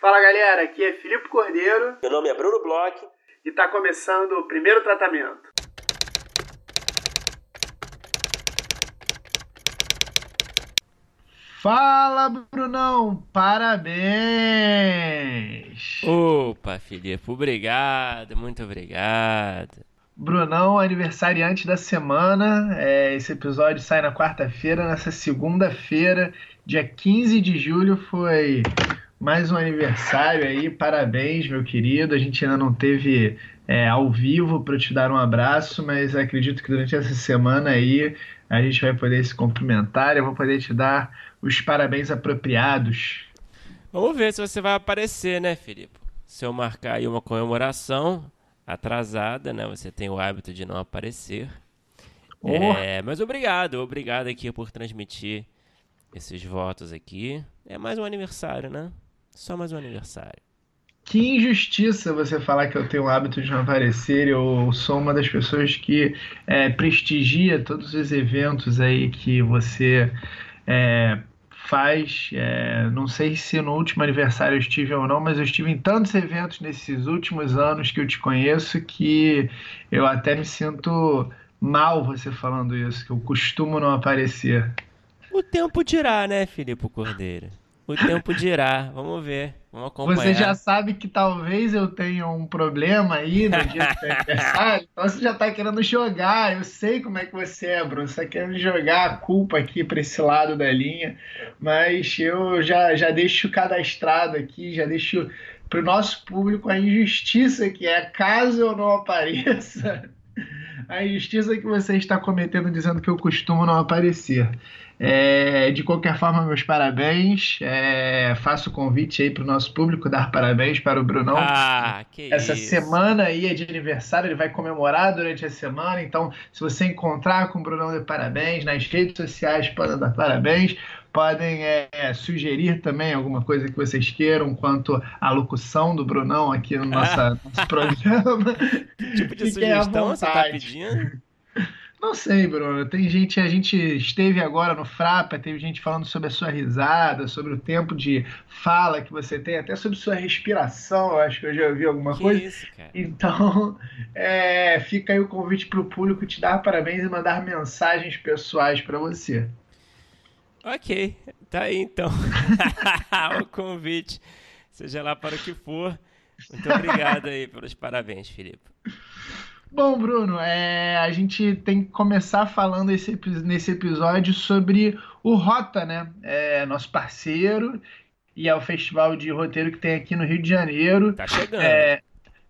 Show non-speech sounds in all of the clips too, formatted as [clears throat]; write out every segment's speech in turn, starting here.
Fala galera, aqui é Filipe Cordeiro. Meu nome é Bruno Bloch. E está começando o primeiro tratamento. Fala, Brunão! Parabéns! Opa, Filipe, obrigado, muito obrigado. Brunão, aniversariante da semana. É, esse episódio sai na quarta-feira. Nessa segunda-feira, dia 15 de julho, foi mais um aniversário aí, parabéns, meu querido. A gente ainda não teve é, ao vivo para te dar um abraço, mas acredito que durante essa semana aí a gente vai poder se cumprimentar. Eu vou poder te dar os parabéns apropriados. Vamos ver se você vai aparecer, né, Filipe? Se eu marcar aí uma comemoração atrasada, né? Você tem o hábito de não aparecer. Oh. É, mas obrigado, obrigado aqui por transmitir esses votos aqui. É mais um aniversário, né? Só mais um aniversário. Que injustiça você falar que eu tenho o hábito de não aparecer. Eu sou uma das pessoas que é, prestigia todos os eventos aí que você é, faz. É, não sei se no último aniversário eu estive ou não, mas eu estive em tantos eventos nesses últimos anos que eu te conheço que eu até me sinto mal você falando isso, que eu costumo não aparecer. O tempo dirá, né, Filipe Cordeiro? O tempo dirá. Vamos ver. Vamos acompanhar. Você já sabe que talvez eu tenha um problema aí no dia do seu aniversário. Então você já tá querendo jogar. Eu sei como é que você é, Bruno. Você tá querendo jogar a culpa aqui para esse lado da linha. Mas eu já, já deixo cadastrado aqui, já deixo para o nosso público a injustiça que é caso eu não apareça. [laughs] A injustiça que você está cometendo dizendo que eu costumo não aparecer. É, de qualquer forma, meus parabéns. É, faço o convite aí para o nosso público dar parabéns para o Brunão. Ah, que Essa isso. semana aí é de aniversário, ele vai comemorar durante a semana. Então, se você encontrar com o Brunão, dê parabéns. Nas redes sociais podem dar parabéns. Podem é, sugerir também alguma coisa que vocês queiram quanto à locução do Brunão aqui no nosso, [laughs] nosso programa. Que tipo de sugestão você está pedindo? Não sei, Bruno. Tem gente, a gente esteve agora no Frapa, teve gente falando sobre a sua risada, sobre o tempo de fala que você tem, até sobre sua respiração. Eu acho que eu já ouvi alguma que coisa. Isso, cara? Então, [laughs] é, fica aí o convite para o público te dar parabéns e mandar mensagens pessoais para você. Ok, tá aí então. [laughs] o convite, seja lá para o que for. Muito obrigado aí pelos parabéns, Felipe. Bom, Bruno, é, a gente tem que começar falando esse, nesse episódio sobre o Rota, né? É nosso parceiro e é o festival de roteiro que tem aqui no Rio de Janeiro. Tá chegando. É,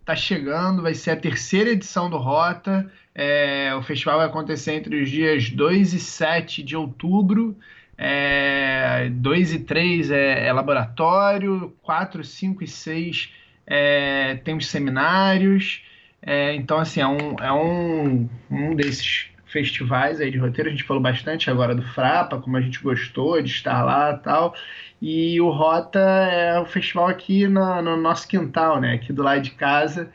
tá chegando, vai ser a terceira edição do Rota. É, o festival vai acontecer entre os dias 2 e 7 de outubro. É, 2 e 3 é, é laboratório, 4, 5 e 6 é, tem os seminários. É, então, assim, é um, é um, um desses festivais aí de roteiro. A gente falou bastante agora do Frapa, como a gente gostou de estar lá e tal. E o Rota é o festival aqui no, no nosso quintal, né? Aqui do lado de casa.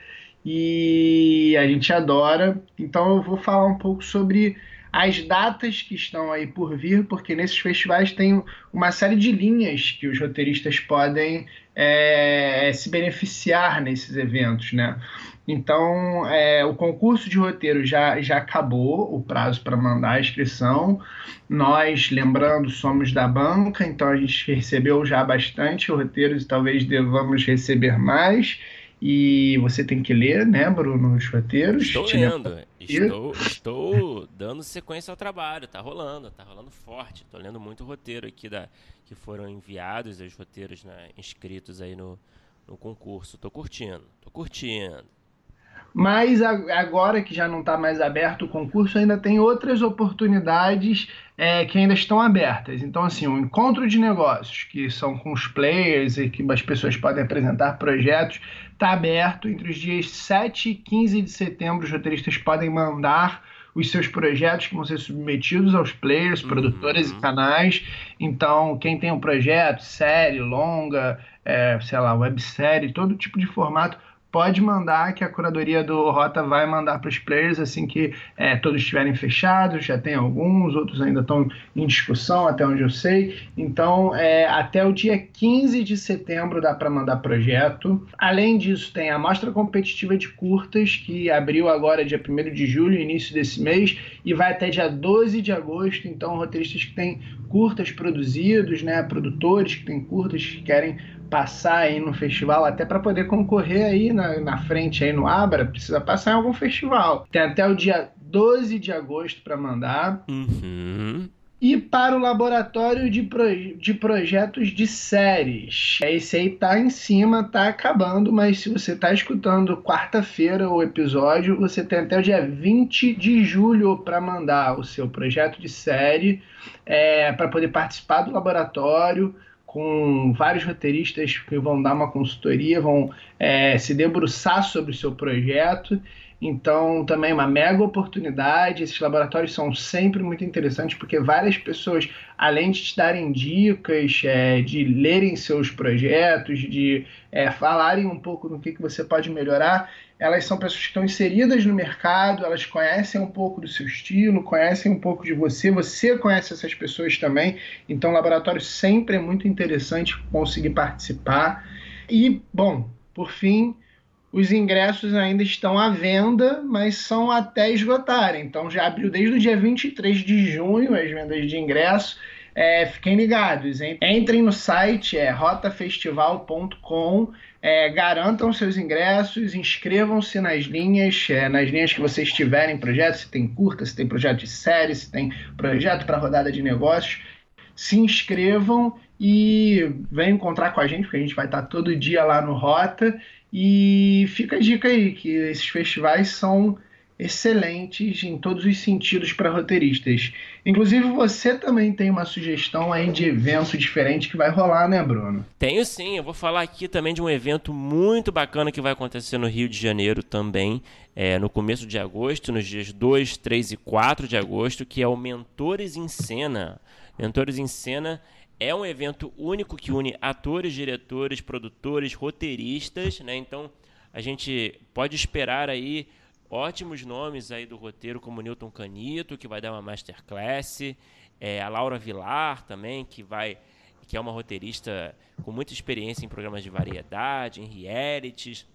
E a gente adora. Então eu vou falar um pouco sobre as datas que estão aí por vir, porque nesses festivais tem uma série de linhas que os roteiristas podem é, se beneficiar nesses eventos, né? Então, é, o concurso de roteiro já, já acabou, o prazo para mandar a inscrição. Nós, lembrando, somos da banca, então a gente recebeu já bastante roteiros e talvez devamos receber mais. E você tem que ler, né, Bruno, os roteiros. Estou lendo, estou, estou dando sequência ao trabalho, tá rolando, tá rolando forte. Estou lendo muito roteiro aqui da, que foram enviados, os roteiros né, inscritos aí no, no concurso. Tô curtindo, tô curtindo. Mas agora que já não está mais aberto o concurso, ainda tem outras oportunidades é, que ainda estão abertas. Então, assim, o encontro de negócios, que são com os players e que as pessoas podem apresentar projetos, está aberto entre os dias 7 e 15 de setembro. Os roteiristas podem mandar os seus projetos que vão ser submetidos aos players, uhum. produtores e canais. Então, quem tem um projeto, série, longa, é, sei lá, websérie, todo tipo de formato, pode mandar que a curadoria do Rota vai mandar para os players assim que é, todos estiverem fechados. Já tem alguns, outros ainda estão em discussão, até onde eu sei. Então, é, até o dia 15 de setembro dá para mandar projeto. Além disso, tem a mostra competitiva de curtas que abriu agora dia 1 de julho, início desse mês, e vai até dia 12 de agosto. Então, roteiristas que têm curtas produzidos, né, produtores que têm curtas que querem passar aí no festival, até para poder concorrer aí na, na frente aí no Abra, precisa passar em algum festival. Tem até o dia 12 de agosto para mandar. Uhum. E para o laboratório de, proje de projetos de séries. Esse aí tá em cima, tá acabando, mas se você tá escutando quarta-feira o episódio, você tem até o dia 20 de julho para mandar o seu projeto de série, é, para poder participar do laboratório com vários roteiristas que vão dar uma consultoria, vão é, se debruçar sobre o seu projeto. Então, também uma mega oportunidade. Esses laboratórios são sempre muito interessantes porque várias pessoas, além de te darem dicas, é, de lerem seus projetos, de é, falarem um pouco do que, que você pode melhorar, elas são pessoas que estão inseridas no mercado, elas conhecem um pouco do seu estilo, conhecem um pouco de você, você conhece essas pessoas também, então o laboratório sempre é muito interessante conseguir participar. E, bom, por fim, os ingressos ainda estão à venda, mas são até esgotarem. Então já abriu desde o dia 23 de junho as vendas de ingresso. É, fiquem ligados, hein? entrem no site é rotafestival.com é, garantam seus ingressos, inscrevam-se nas linhas, é, nas linhas que vocês tiverem projeto, se tem curta, se tem projeto de série, se tem projeto para rodada de negócios, se inscrevam e venham encontrar com a gente, porque a gente vai estar todo dia lá no Rota. E fica a dica aí, que esses festivais são excelentes em todos os sentidos para roteiristas. Inclusive, você também tem uma sugestão aí de evento diferente que vai rolar, né, Bruno? Tenho sim, eu vou falar aqui também de um evento muito bacana que vai acontecer no Rio de Janeiro também, é, no começo de agosto, nos dias 2, 3 e 4 de agosto, que é o Mentores em Cena. Mentores em Cena é um evento único que une atores, diretores, produtores, roteiristas, né? Então, a gente pode esperar aí ótimos nomes aí do roteiro, como Newton Canito, que vai dar uma masterclass, é, a Laura Vilar também, que vai que é uma roteirista com muita experiência em programas de variedade, em realities.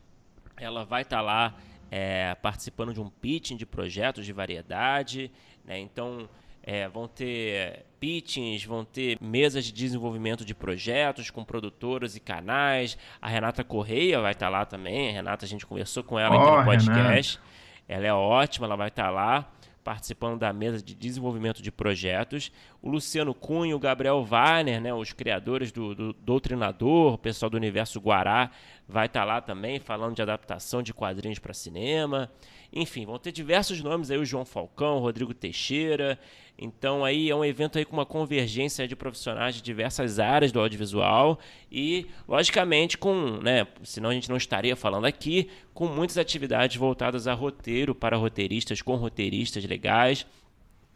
Ela vai estar tá lá é, participando de um pitching de projetos de variedade. Né? Então, é, vão ter pitchings, vão ter mesas de desenvolvimento de projetos com produtoras e canais. A Renata Correia vai estar tá lá também. A Renata, a gente conversou com ela oh, aqui no podcast. Renata. Ela é ótima, ela vai estar lá participando da mesa de desenvolvimento de projetos. O Luciano Cunha, o Gabriel Wagner, né, os criadores do, do Doutrinador, o pessoal do Universo Guará, vai estar lá também falando de adaptação de quadrinhos para cinema. Enfim, vão ter diversos nomes aí, o João Falcão, o Rodrigo Teixeira. Então aí é um evento aí com uma convergência de profissionais de diversas áreas do audiovisual e, logicamente, com, né, senão a gente não estaria falando aqui, com muitas atividades voltadas a roteiro para roteiristas, com roteiristas legais.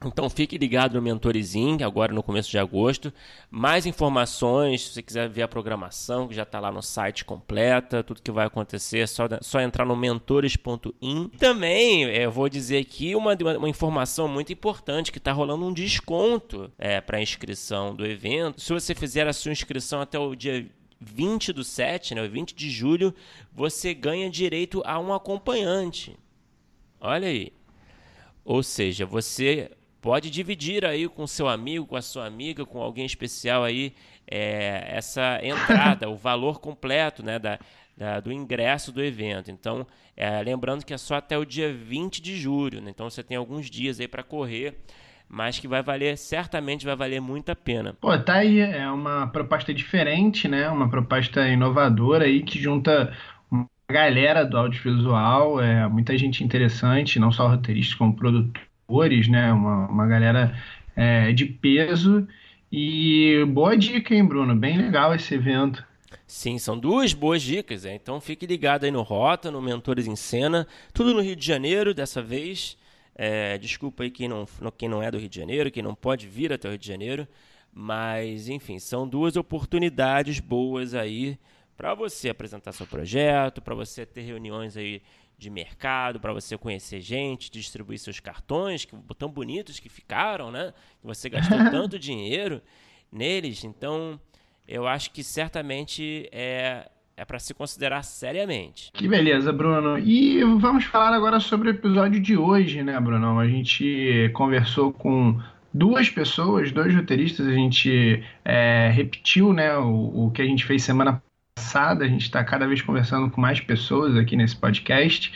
Então fique ligado no Mentorizinho, agora no começo de agosto. Mais informações, se você quiser ver a programação, que já está lá no site completa, tudo que vai acontecer, é só, só entrar no mentores.in. Também é, eu vou dizer aqui uma, uma informação muito importante, que está rolando um desconto é, para inscrição do evento. Se você fizer a sua inscrição até o dia 20 do 7, né, o 20 de julho, você ganha direito a um acompanhante. Olha aí. Ou seja, você pode dividir aí com seu amigo, com a sua amiga, com alguém especial aí, é, essa entrada, o valor completo né, da, da, do ingresso do evento. Então, é, lembrando que é só até o dia 20 de julho, né? então você tem alguns dias aí para correr, mas que vai valer, certamente vai valer muito a pena. Pô, tá aí, é uma proposta diferente, né? Uma proposta inovadora aí que junta uma galera do audiovisual, é, muita gente interessante, não só roteiristas como produtores atores, né? Uma, uma galera é, de peso. E boa dica, hein, Bruno? Bem legal esse evento. Sim, são duas boas dicas. É. Então fique ligado aí no Rota, no Mentores em Cena. Tudo no Rio de Janeiro dessa vez. É, desculpa aí quem não, quem não é do Rio de Janeiro, quem não pode vir até o Rio de Janeiro. Mas, enfim, são duas oportunidades boas aí para você apresentar seu projeto, para você ter reuniões aí de mercado, para você conhecer gente, distribuir seus cartões, que tão bonitos que ficaram, né? Que você gastou [laughs] tanto dinheiro neles. Então, eu acho que certamente é, é para se considerar seriamente. Que beleza, Bruno. E vamos falar agora sobre o episódio de hoje, né, Bruno? A gente conversou com duas pessoas, dois roteiristas, a gente é, repetiu né, o, o que a gente fez semana passada, a gente está cada vez conversando com mais pessoas aqui nesse podcast.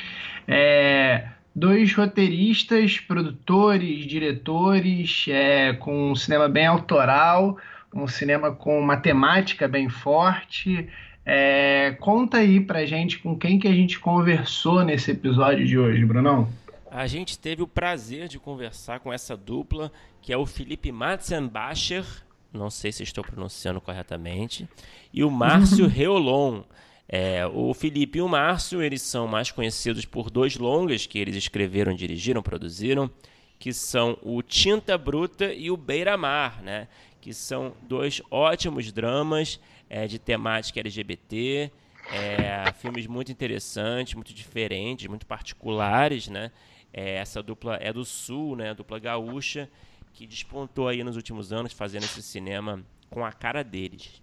É, dois roteiristas, produtores, diretores, é, com um cinema bem autoral, um cinema com matemática bem forte. É, conta aí pra gente com quem que a gente conversou nesse episódio de hoje, Brunão. A gente teve o prazer de conversar com essa dupla, que é o Felipe Matzenbacher, não sei se estou pronunciando corretamente, e o Márcio [laughs] Reolon. É, o Felipe e o Márcio, eles são mais conhecidos por dois longas que eles escreveram, dirigiram, produziram, que são o Tinta Bruta e o Beira-Mar, né? Que são dois ótimos dramas é, de temática LGBT, é, filmes muito interessantes, muito diferentes, muito particulares, né? É, essa dupla é do Sul, né? A dupla gaúcha, que despontou aí nos últimos anos fazendo esse cinema com a cara deles.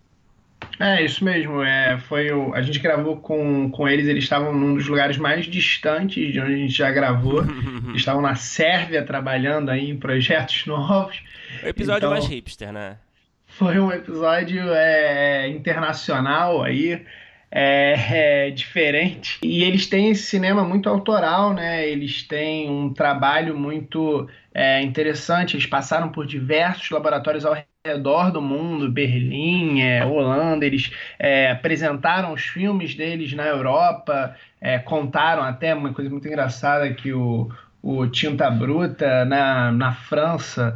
É, isso mesmo. É, foi o, a gente gravou com, com eles, eles estavam num dos lugares mais distantes de onde a gente já gravou. [laughs] estavam na Sérvia trabalhando aí em projetos [laughs] novos. O episódio então, mais hipster, né? Foi um episódio é, internacional aí é, [laughs] é, diferente. E eles têm esse cinema muito autoral, né? Eles têm um trabalho muito é, interessante. Eles passaram por diversos laboratórios ao redor do mundo, Berlim, é, Holanda. Eles é, apresentaram os filmes deles na Europa, é, contaram até uma coisa muito engraçada que o, o Tinta Bruta na, na França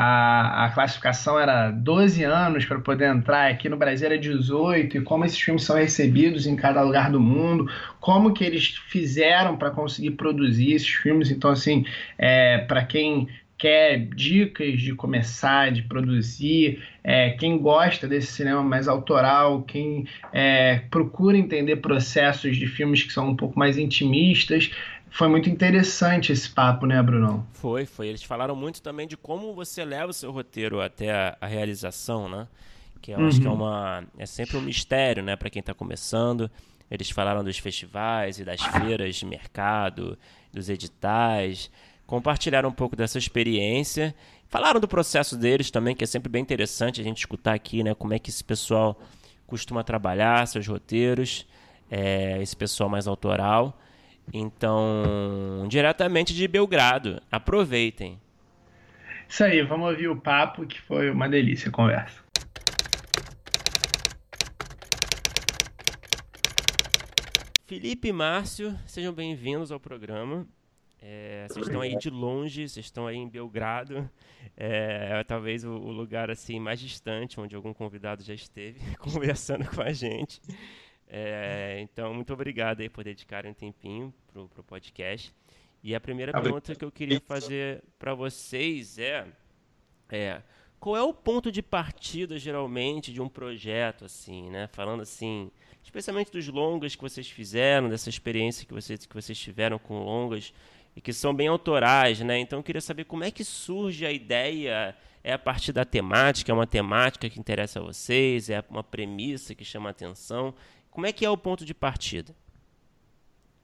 a, a classificação era 12 anos para poder entrar, aqui no Brasil era 18, e como esses filmes são recebidos em cada lugar do mundo, como que eles fizeram para conseguir produzir esses filmes. Então, assim, é, para quem quer dicas de começar, de produzir, é, quem gosta desse cinema mais autoral, quem é, procura entender processos de filmes que são um pouco mais intimistas, foi muito interessante esse papo, né, Brunão? Foi, foi. Eles falaram muito também de como você leva o seu roteiro até a, a realização, né? Que eu uhum. acho que é uhum. uma é sempre um mistério, né, para quem está começando. Eles falaram dos festivais e das feiras de mercado, dos editais, compartilharam um pouco dessa experiência. Falaram do processo deles também, que é sempre bem interessante a gente escutar aqui, né, como é que esse pessoal costuma trabalhar seus roteiros, é, esse pessoal mais autoral. Então, diretamente de Belgrado. Aproveitem. Isso aí, vamos ouvir o papo que foi uma delícia a conversa. Felipe e Márcio, sejam bem-vindos ao programa. É, vocês estão aí de longe, vocês estão aí em Belgrado, é, talvez o, o, lugar assim mais distante onde algum convidado já esteve [laughs] conversando com a gente. É, então, muito obrigado aí por dedicarem um tempinho pro, pro podcast. E a primeira pergunta que eu queria fazer para vocês é, é qual é o ponto de partida geralmente de um projeto assim, né? Falando assim, especialmente dos longas que vocês fizeram, dessa experiência que vocês que vocês tiveram com longas e que são bem autorais, né? Então eu queria saber como é que surge a ideia é a partir da temática, é uma temática que interessa a vocês, é uma premissa que chama a atenção. Como é que é o ponto de partida?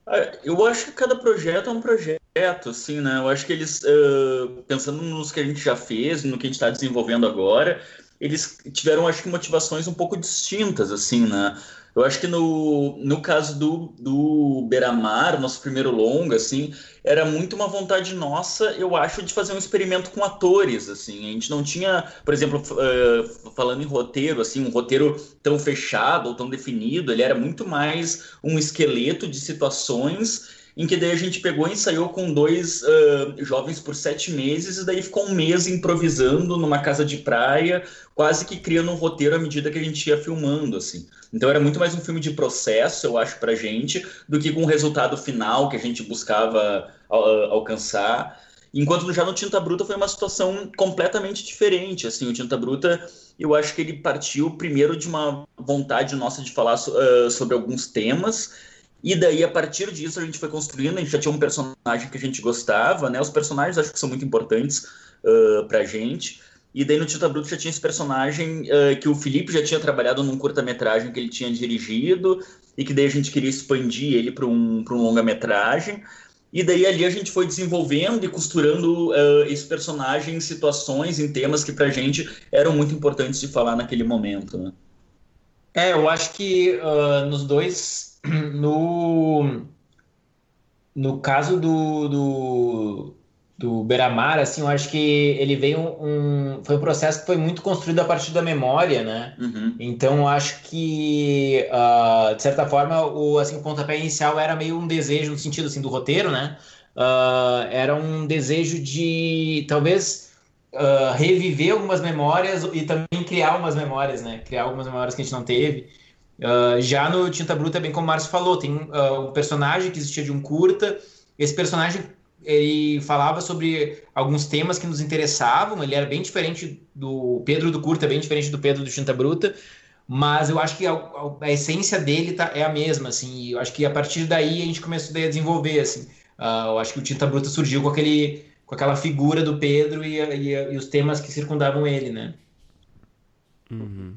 Ah, eu acho que cada projeto é um projeto, assim, né? Eu acho que eles, uh, pensando nos que a gente já fez, no que a gente está desenvolvendo agora, eles tiveram, acho que, motivações um pouco distintas, assim, né? Eu acho que no, no caso do, do Beira-Mar, nosso primeiro longa, assim, era muito uma vontade nossa, eu acho, de fazer um experimento com atores, assim. A gente não tinha, por exemplo, uh, falando em roteiro, assim, um roteiro tão fechado ou tão definido, ele era muito mais um esqueleto de situações em que daí a gente pegou e ensaiou com dois uh, jovens por sete meses, e daí ficou um mês improvisando numa casa de praia, quase que criando um roteiro à medida que a gente ia filmando, assim. Então era muito mais um filme de processo, eu acho, pra gente, do que com um resultado final que a gente buscava uh, alcançar. Enquanto já no Tinta Bruta foi uma situação completamente diferente. Assim, o Tinta Bruta, eu acho que ele partiu primeiro de uma vontade nossa de falar uh, sobre alguns temas, e daí a partir disso a gente foi construindo. A gente já tinha um personagem que a gente gostava, né? Os personagens acho que são muito importantes uh, pra gente. E daí no Tinta Bruta já tinha esse personagem uh, que o Felipe já tinha trabalhado num curta-metragem que ele tinha dirigido, e que daí a gente queria expandir ele para um, um longa-metragem. E daí ali a gente foi desenvolvendo e costurando uh, esse personagem em situações, em temas que pra gente eram muito importantes de falar naquele momento, né? É, eu acho que uh, nos dois, [clears throat] no, no caso do, do, do Beramar, assim, eu acho que ele veio um, foi um processo que foi muito construído a partir da memória, né? Uhum. Então, eu acho que, uh, de certa forma, o, assim, o pontapé inicial era meio um desejo, no sentido, assim, do roteiro, né? Uh, era um desejo de, talvez, uh, reviver algumas memórias e também criar algumas memórias, né? Criar algumas memórias que a gente não teve. Já no Tinta Bruta, bem como o Márcio falou, tem um personagem que existia de um curta, esse personagem ele falava sobre alguns temas que nos interessavam. Ele era bem diferente do Pedro do Curta, bem diferente do Pedro do Tinta Bruta, mas eu acho que a, a, a essência dele tá, é a mesma, assim. eu acho que a partir daí a gente começou a desenvolver, assim. Uh, eu acho que o Tinta Bruta surgiu com aquele, com aquela figura do Pedro e, e, e os temas que circundavam ele, né? Uhum.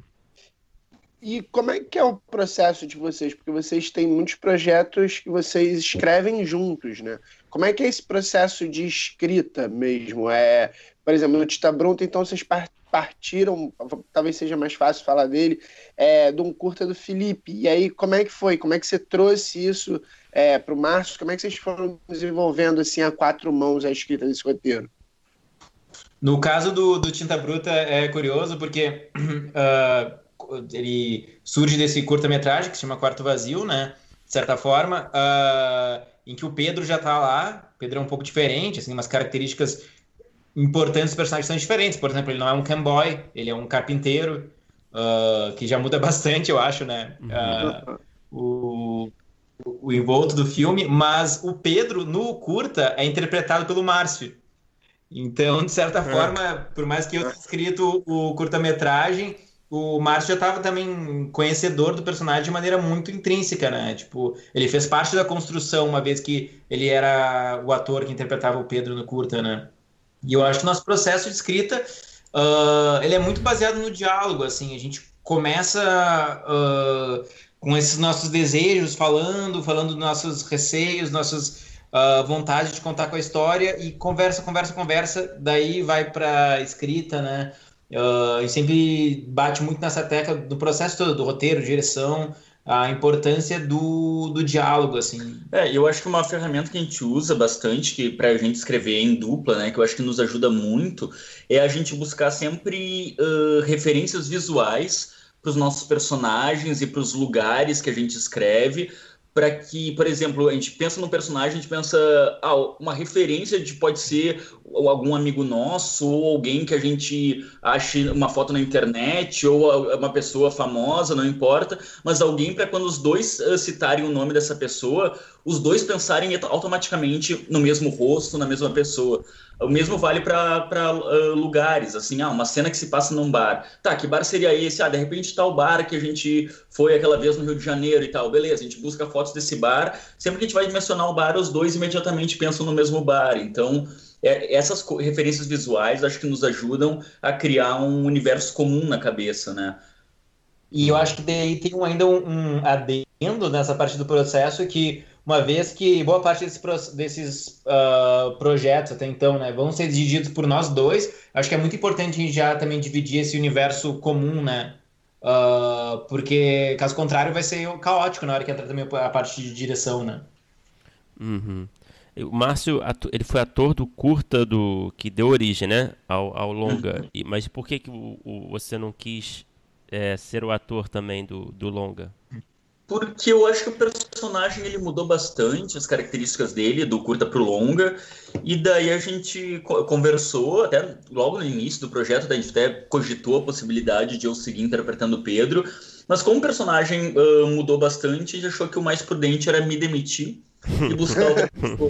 E como é que é o processo de vocês? Porque vocês têm muitos projetos que vocês escrevem juntos, né? Como é que é esse processo de escrita mesmo? É, por exemplo, no Tita Brunta, então vocês partiram, talvez seja mais fácil falar dele, é, de um curta do Felipe. E aí, como é que foi? Como é que você trouxe isso é, para o Márcio? Como é que vocês foram desenvolvendo assim a quatro mãos a escrita desse roteiro? No caso do, do Tinta Bruta é curioso porque uh, [clears throat] ele surge desse curta-metragem que se chama Quarto Vazio, né? De certa forma. Uh, em que o Pedro já tá lá. O Pedro é um pouco diferente, assim, umas características importantes dos personagens são diferentes. Por exemplo, ele não é um camboy, ele é um carpinteiro, uh, que já muda [laughs] bastante, eu acho, né? Uh, o, o envolto do filme, mas o Pedro, no curta, é interpretado pelo Márcio. Então, de certa é. forma, por mais que eu tenha escrito o curta-metragem, o Márcio já estava também conhecedor do personagem de maneira muito intrínseca, né? Tipo, ele fez parte da construção uma vez que ele era o ator que interpretava o Pedro no curta, né? E eu acho que o nosso processo de escrita uh, ele é muito baseado no diálogo, assim. A gente começa uh, com esses nossos desejos, falando, falando dos nossos receios, nossas uh, vontades de contar com a história e conversa, conversa, conversa. Daí vai para escrita, né? Uh, e sempre bate muito nessa tecla do processo todo, do roteiro, direção, a importância do, do diálogo, assim. É, eu acho que uma ferramenta que a gente usa bastante, que para a gente escrever em dupla, né, que eu acho que nos ajuda muito, é a gente buscar sempre uh, referências visuais para os nossos personagens e para os lugares que a gente escreve, para que, por exemplo, a gente pensa no personagem, a gente pensa, ah, uma referência de pode ser algum amigo nosso ou alguém que a gente ache uma foto na internet ou uma pessoa famosa, não importa, mas alguém para quando os dois uh, citarem o nome dessa pessoa, os dois pensarem automaticamente no mesmo rosto, na mesma pessoa. O mesmo vale para uh, lugares, assim, ah, uma cena que se passa num bar. Tá, que bar seria esse? Ah, de repente o bar que a gente foi aquela vez no Rio de Janeiro e tal. Beleza, a gente busca fotos desse bar. Sempre que a gente vai mencionar o bar, os dois imediatamente pensam no mesmo bar. Então, é, essas referências visuais acho que nos ajudam a criar um universo comum na cabeça, né? E eu acho que daí tem ainda um, um adendo nessa parte do processo que uma vez que boa parte desse, desses uh, projetos até então né, vão ser dirigidos por nós dois, acho que é muito importante a gente já também dividir esse universo comum, né? Uh, porque caso contrário vai ser caótico na hora que entrar também a parte de direção, né? Uhum. O Márcio, ele foi ator do curta do que deu origem, né, ao, ao longa. Uhum. mas por que, que o, o, você não quis é, ser o ator também do, do longa? Porque eu acho que o personagem ele mudou bastante as características dele do curta pro longa e daí a gente conversou até logo no início do projeto a gente até cogitou a possibilidade de eu seguir interpretando o Pedro mas como o personagem uh, mudou bastante a gente achou que o mais prudente era me demitir e buscar [laughs] outra pessoa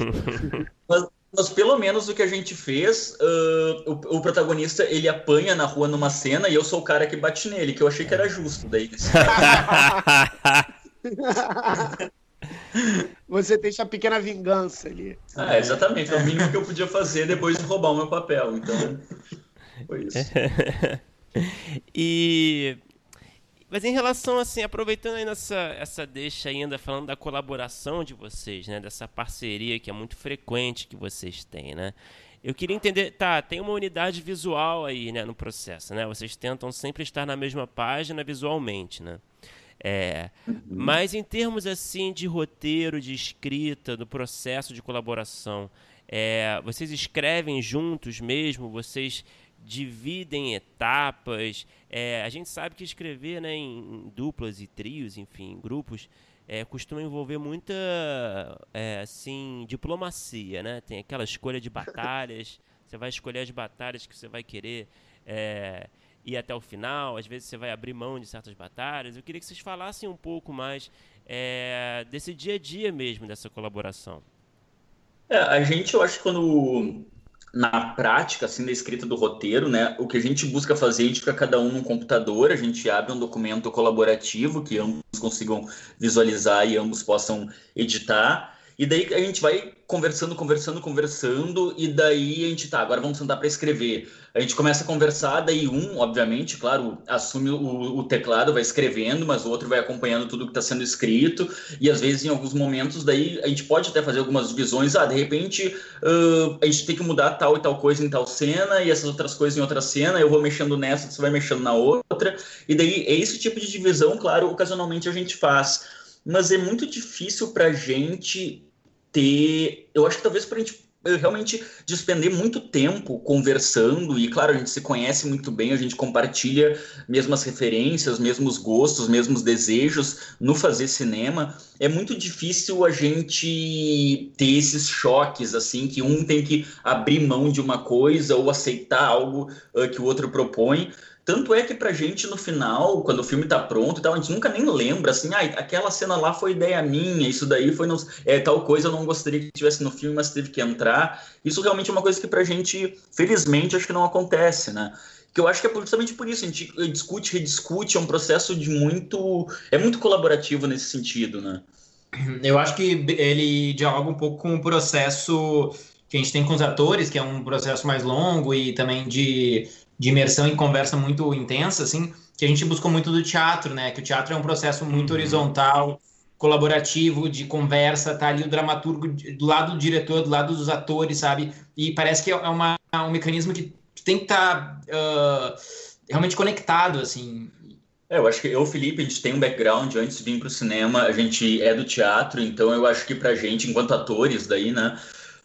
mas, mas pelo menos o que a gente fez, uh, o, o, protagonista ele apanha na rua numa cena e eu sou o cara que bate nele, que eu achei que era justo. Daí. [laughs] [laughs] Você tem sua pequena vingança ali. Ah, exatamente. É o mínimo que eu podia fazer depois de roubar o meu papel. Então, foi isso. [laughs] e mas em relação, assim, aproveitando aí nessa essa deixa ainda, falando da colaboração de vocês, né? Dessa parceria que é muito frequente que vocês têm, né? Eu queria entender, tá, tem uma unidade visual aí, né, no processo, né? Vocês tentam sempre estar na mesma página visualmente, né? É, uhum. Mas em termos, assim, de roteiro, de escrita, do processo de colaboração, é, vocês escrevem juntos mesmo? Vocês dividem etapas. É, a gente sabe que escrever né, em, duplas e trios, enfim, em grupos, é, costuma envolver muita é, assim, diplomacia, né? Tem aquela escolha de batalhas, você vai escolher as batalhas que você vai querer é, ir até o final, às vezes você vai abrir mão de certas batalhas. Eu queria que vocês falassem um pouco mais é, desse dia a dia mesmo, dessa colaboração. É, a gente, eu acho que quando na prática, assim, da escrita do roteiro, né? O que a gente busca fazer, a gente fica cada um num computador, a gente abre um documento colaborativo que ambos consigam visualizar e ambos possam editar. E daí a gente vai conversando, conversando, conversando, e daí a gente tá, agora vamos sentar para escrever. A gente começa a conversar, daí um, obviamente, claro, assume o, o teclado, vai escrevendo, mas o outro vai acompanhando tudo que está sendo escrito, e às vezes, em alguns momentos, daí a gente pode até fazer algumas divisões, ah, de repente uh, a gente tem que mudar tal e tal coisa em tal cena, e essas outras coisas em outra cena, eu vou mexendo nessa, você vai mexendo na outra, e daí é esse tipo de divisão, claro, ocasionalmente a gente faz. Mas é muito difícil para a gente ter. Eu acho que talvez para a gente eh, realmente despender muito tempo conversando e claro a gente se conhece muito bem a gente compartilha mesmas referências mesmos gostos mesmos desejos no fazer cinema. É muito difícil a gente ter esses choques assim que um tem que abrir mão de uma coisa ou aceitar algo uh, que o outro propõe tanto é que pra gente, no final, quando o filme tá pronto e tal, a gente nunca nem lembra, assim, ah, aquela cena lá foi ideia minha, isso daí foi é, tal coisa, eu não gostaria que tivesse no filme, mas teve que entrar. Isso realmente é uma coisa que pra gente, felizmente, acho que não acontece, né? Que eu acho que é justamente por isso, a gente discute, rediscute, é um processo de muito. é muito colaborativo nesse sentido, né? Eu acho que ele dialoga um pouco com o processo que a gente tem com os atores, que é um processo mais longo e também de de imersão e conversa muito intensa, assim, que a gente buscou muito do teatro, né? Que o teatro é um processo muito uhum. horizontal, colaborativo, de conversa, tá ali o dramaturgo do lado do diretor, do lado dos atores, sabe? E parece que é uma, um mecanismo que tem que estar tá, uh, realmente conectado, assim. É, eu acho que eu, Felipe, a gente tem um background antes de vir para o cinema, a gente é do teatro, então eu acho que para gente, enquanto atores daí, né,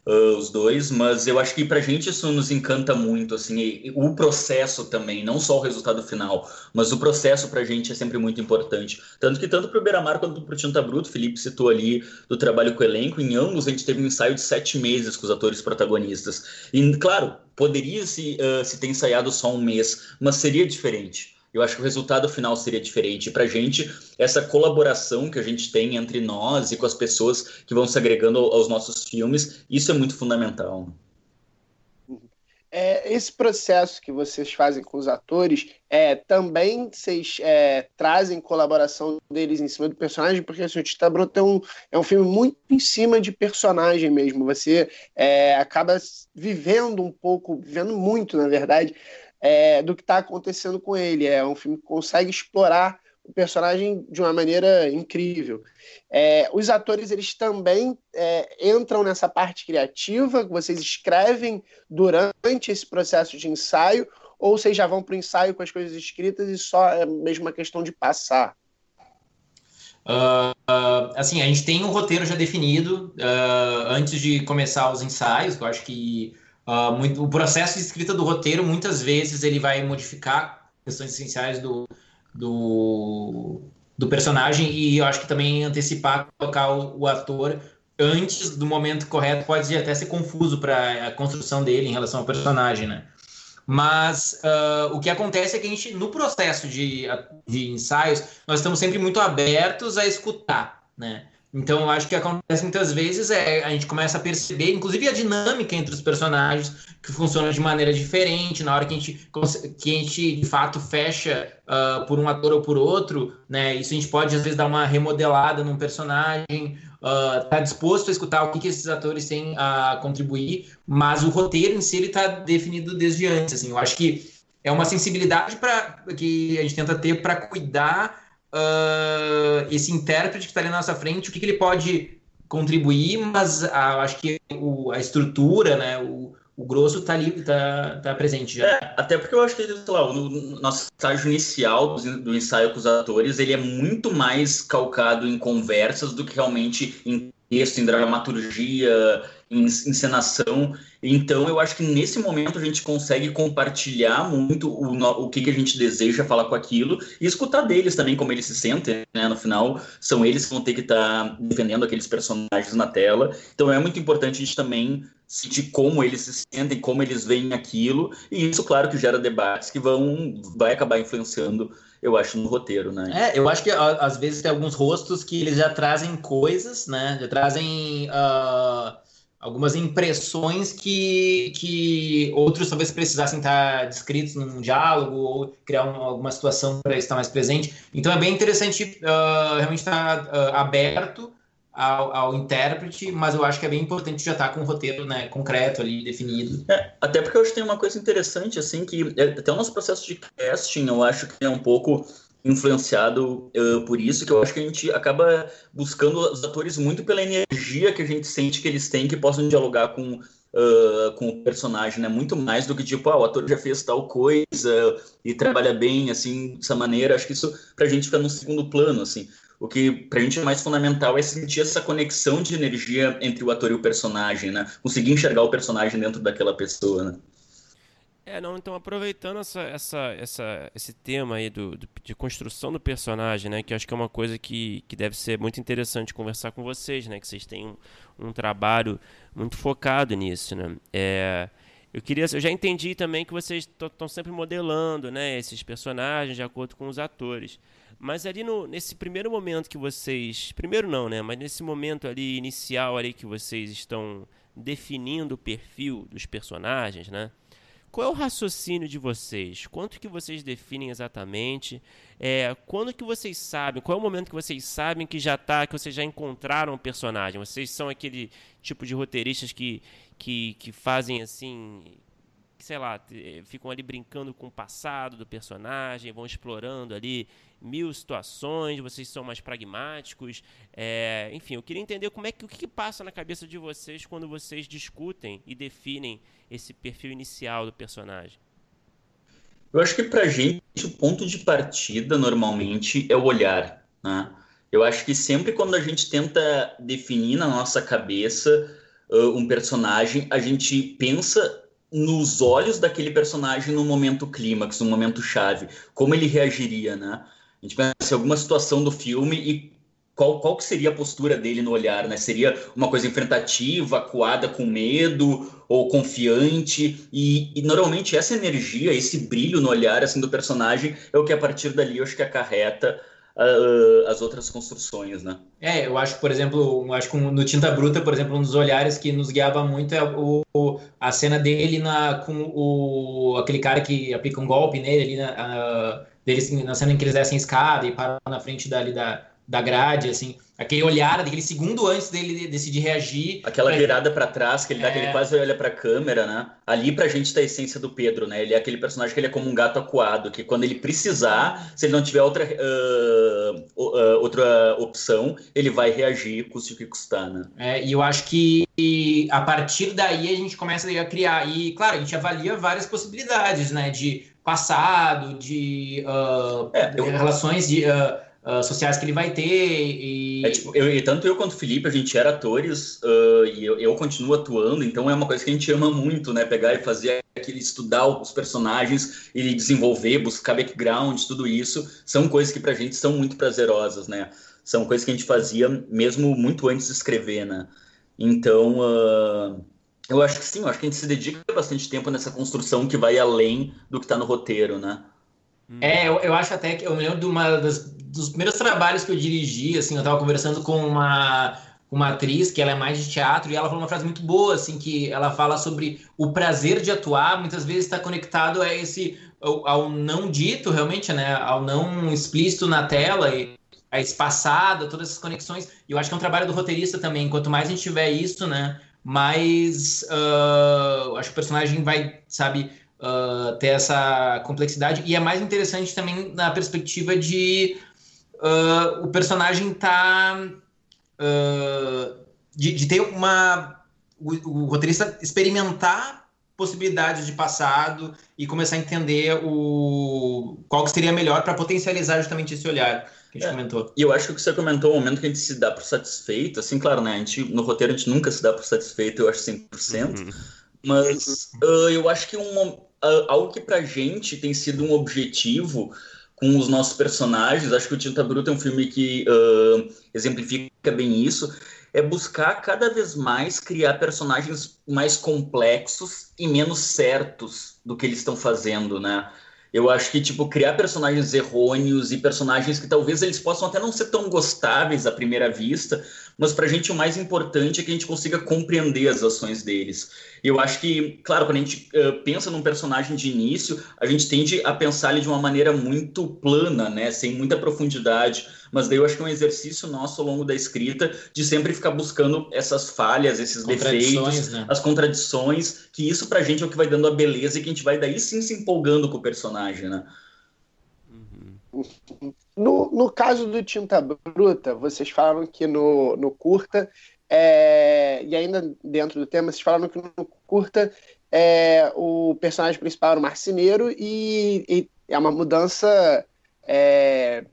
uh, os dois, mas eu acho que pra gente isso nos encanta muito, assim, e, e o processo também, não só o resultado final, mas o processo pra gente é sempre muito importante. Tanto que tanto pro Beira-Mar quanto pro Tinta Bruto, Felipe citou ali do trabalho com o elenco, em ambos a gente teve um ensaio de sete meses com os atores protagonistas. E, claro, poderia se, uh, se ter ensaiado só um mês, mas seria diferente eu acho que o resultado final seria diferente. Para a gente, essa colaboração que a gente tem entre nós e com as pessoas que vão se agregando aos nossos filmes, isso é muito fundamental. É, esse processo que vocês fazem com os atores, é, também vocês é, trazem colaboração deles em cima do personagem, porque assim, o Tita Bruto é um, é um filme muito em cima de personagem mesmo. Você é, acaba vivendo um pouco, vivendo muito, na verdade, é, do que está acontecendo com ele. É um filme que consegue explorar o personagem de uma maneira incrível. É, os atores eles também é, entram nessa parte criativa vocês escrevem durante esse processo de ensaio, ou vocês já vão para o ensaio com as coisas escritas e só é mesmo uma questão de passar? Uh, uh, assim, a gente tem um roteiro já definido uh, antes de começar os ensaios, eu acho que Uh, muito, o processo de escrita do roteiro, muitas vezes, ele vai modificar questões essenciais do, do, do personagem e eu acho que também antecipar, colocar o, o ator antes do momento correto pode até ser confuso para a construção dele em relação ao personagem, né? Mas uh, o que acontece é que a gente, no processo de, de ensaios, nós estamos sempre muito abertos a escutar, né? Então, eu acho que acontece muitas vezes é a gente começa a perceber, inclusive a dinâmica entre os personagens que funciona de maneira diferente na hora que a gente que a gente de fato fecha uh, por um ator ou por outro, né? Isso a gente pode às vezes dar uma remodelada num personagem, uh, tá disposto a escutar o que, que esses atores têm a contribuir, mas o roteiro em si ele está definido desde antes. Assim, eu acho que é uma sensibilidade para que a gente tenta ter para cuidar uh, esse intérprete que está ali na nossa frente, o que, que ele pode contribuir, mas a, acho que o, a estrutura, né, o, o grosso está ali, está tá presente já. É, até porque eu acho que, sei lá, o nosso estágio inicial do, ensaio com os atores, ele é muito mais calcado em conversas do que realmente em texto, em dramaturgia, encenação. Então, eu acho que nesse momento a gente consegue compartilhar muito o, o que, que a gente deseja falar com aquilo e escutar deles também como eles se sentem, né? No final, são eles que vão ter que estar tá defendendo aqueles personagens na tela. Então, é muito importante a gente também sentir como eles se sentem, como eles veem aquilo. E isso, claro, que gera debates que vão vai acabar influenciando eu acho, no roteiro, né? É, eu acho que às vezes tem alguns rostos que eles já trazem coisas, né? Já trazem uh, algumas impressões que, que outros talvez precisassem estar descritos num diálogo ou criar uma, alguma situação para estar mais presente. Então é bem interessante uh, realmente estar uh, aberto ao, ao, intérprete, mas eu acho que é bem importante já estar com o roteiro né, concreto ali, definido. É, até porque eu acho que tem uma coisa interessante, assim, que é, até o nosso processo de casting, eu acho que é um pouco influenciado uh, por isso, que eu acho que a gente acaba buscando os atores muito pela energia que a gente sente que eles têm, que possam dialogar com, uh, com o personagem, né? Muito mais do que tipo, ah, o ator já fez tal coisa e trabalha bem, assim, dessa maneira. Acho que isso pra gente fica no segundo plano, assim. O que pra gente é mais fundamental é sentir essa conexão de energia entre o ator e o personagem, né? Conseguir enxergar o personagem dentro daquela pessoa, né? É, não, então aproveitando essa, essa, essa, esse tema aí do, do, de construção do personagem, né, que acho que é uma coisa que, que deve ser muito interessante conversar com vocês, né, que vocês têm um, um trabalho muito focado nisso, né. É, eu queria, eu já entendi também que vocês estão sempre modelando, né, esses personagens de acordo com os atores. Mas ali no, nesse primeiro momento que vocês, primeiro não, né, mas nesse momento ali inicial ali que vocês estão definindo o perfil dos personagens, né? Qual é o raciocínio de vocês? Quanto que vocês definem exatamente? É, quando que vocês sabem? Qual é o momento que vocês sabem que já tá, que vocês já encontraram o personagem? Vocês são aquele tipo de roteiristas que, que, que fazem assim, sei lá, ficam ali brincando com o passado do personagem, vão explorando ali mil situações, vocês são mais pragmáticos. É, enfim, eu queria entender como é que o que passa na cabeça de vocês quando vocês discutem e definem esse perfil inicial do personagem? Eu acho que pra gente o ponto de partida normalmente é o olhar, né? Eu acho que sempre quando a gente tenta definir na nossa cabeça uh, um personagem, a gente pensa nos olhos daquele personagem no momento clímax, no momento chave, como ele reagiria, né? A gente pensa em alguma situação do filme e qual, qual que seria a postura dele no olhar, né? Seria uma coisa enfrentativa, acuada com medo ou confiante e, e, normalmente essa energia, esse brilho no olhar assim do personagem é o que a partir dali eu acho que acarreta uh, as outras construções, né? É, eu acho, por exemplo, eu acho que no Tinta Bruta, por exemplo, um dos olhares que nos guiava muito é o, a cena dele na, com o aquele cara que aplica um golpe nele ali na, dele, na cena em que eles descem escada e param na frente dali da da grade, assim, aquele olhar, aquele segundo antes dele decidir reagir. Aquela pra... virada para trás, que ele dá, que ele é. quase olha pra câmera, né? Ali pra gente tá a essência do Pedro, né? Ele é aquele personagem que ele é como um gato acuado, que quando ele precisar, se ele não tiver outra, uh, uh, outra opção, ele vai reagir, custe o que custar, né? É, e eu acho que a partir daí a gente começa a criar, e claro, a gente avalia várias possibilidades, né? De passado, de uh, é, eu... relações de uh, sociais que ele vai ter. E... É, tipo, eu, e tanto eu quanto o Felipe, a gente era atores uh, e eu, eu, continuo atuando, então é uma coisa que a gente ama muito, né? Pegar e fazer aquele estudar os personagens e desenvolver, buscar background, tudo isso, são coisas que pra gente são muito prazerosas, né? São coisas que a gente fazia mesmo muito antes de escrever, né? Então, uh, eu acho que sim, eu acho que a gente se dedica bastante tempo nessa construção que vai além do que está no roteiro, né? É, eu, eu acho até que eu me lembro de uma das, dos primeiros trabalhos que eu dirigi, assim, eu tava conversando com uma, uma atriz que ela é mais de teatro e ela falou uma frase muito boa, assim, que ela fala sobre o prazer de atuar, muitas vezes está conectado a esse ao, ao, não dito, realmente, né, ao não explícito na tela e a espaçada, todas essas conexões. E eu acho que é um trabalho do roteirista também. Quanto mais a gente tiver isso, né, mais uh, acho que o personagem vai, sabe, uh, ter essa complexidade. E é mais interessante também na perspectiva de uh, o personagem tá. Uh, de, de, ter uma. O, o, roteirista experimentar possibilidades de passado e começar a entender o qual que seria melhor para potencializar justamente esse olhar que a gente é, comentou. E eu acho que você comentou o momento que a gente se dá por satisfeito, assim, claro, né? A gente, no roteiro a gente nunca se dá por satisfeito, eu acho 100%, uhum. mas uh, eu acho que um, algo que pra gente tem sido um objetivo com os nossos personagens. Acho que o Tinta Bruta é um filme que uh, exemplifica bem isso. É buscar cada vez mais criar personagens mais complexos e menos certos do que eles estão fazendo, né? Eu acho que, tipo, criar personagens errôneos e personagens que talvez eles possam até não ser tão gostáveis à primeira vista, mas pra gente o mais importante é que a gente consiga compreender as ações deles. Eu acho que, claro, quando a gente uh, pensa num personagem de início, a gente tende a pensar ele de uma maneira muito plana, né, sem muita profundidade mas daí eu acho que é um exercício nosso ao longo da escrita de sempre ficar buscando essas falhas, esses defeitos, né? as contradições, que isso pra gente é o que vai dando a beleza e que a gente vai daí sim se empolgando com o personagem, né? No, no caso do Tinta Bruta, vocês falaram que no, no curta, é, e ainda dentro do tema, vocês falaram que no curta é, o personagem principal era o marceneiro e, e é uma mudança é,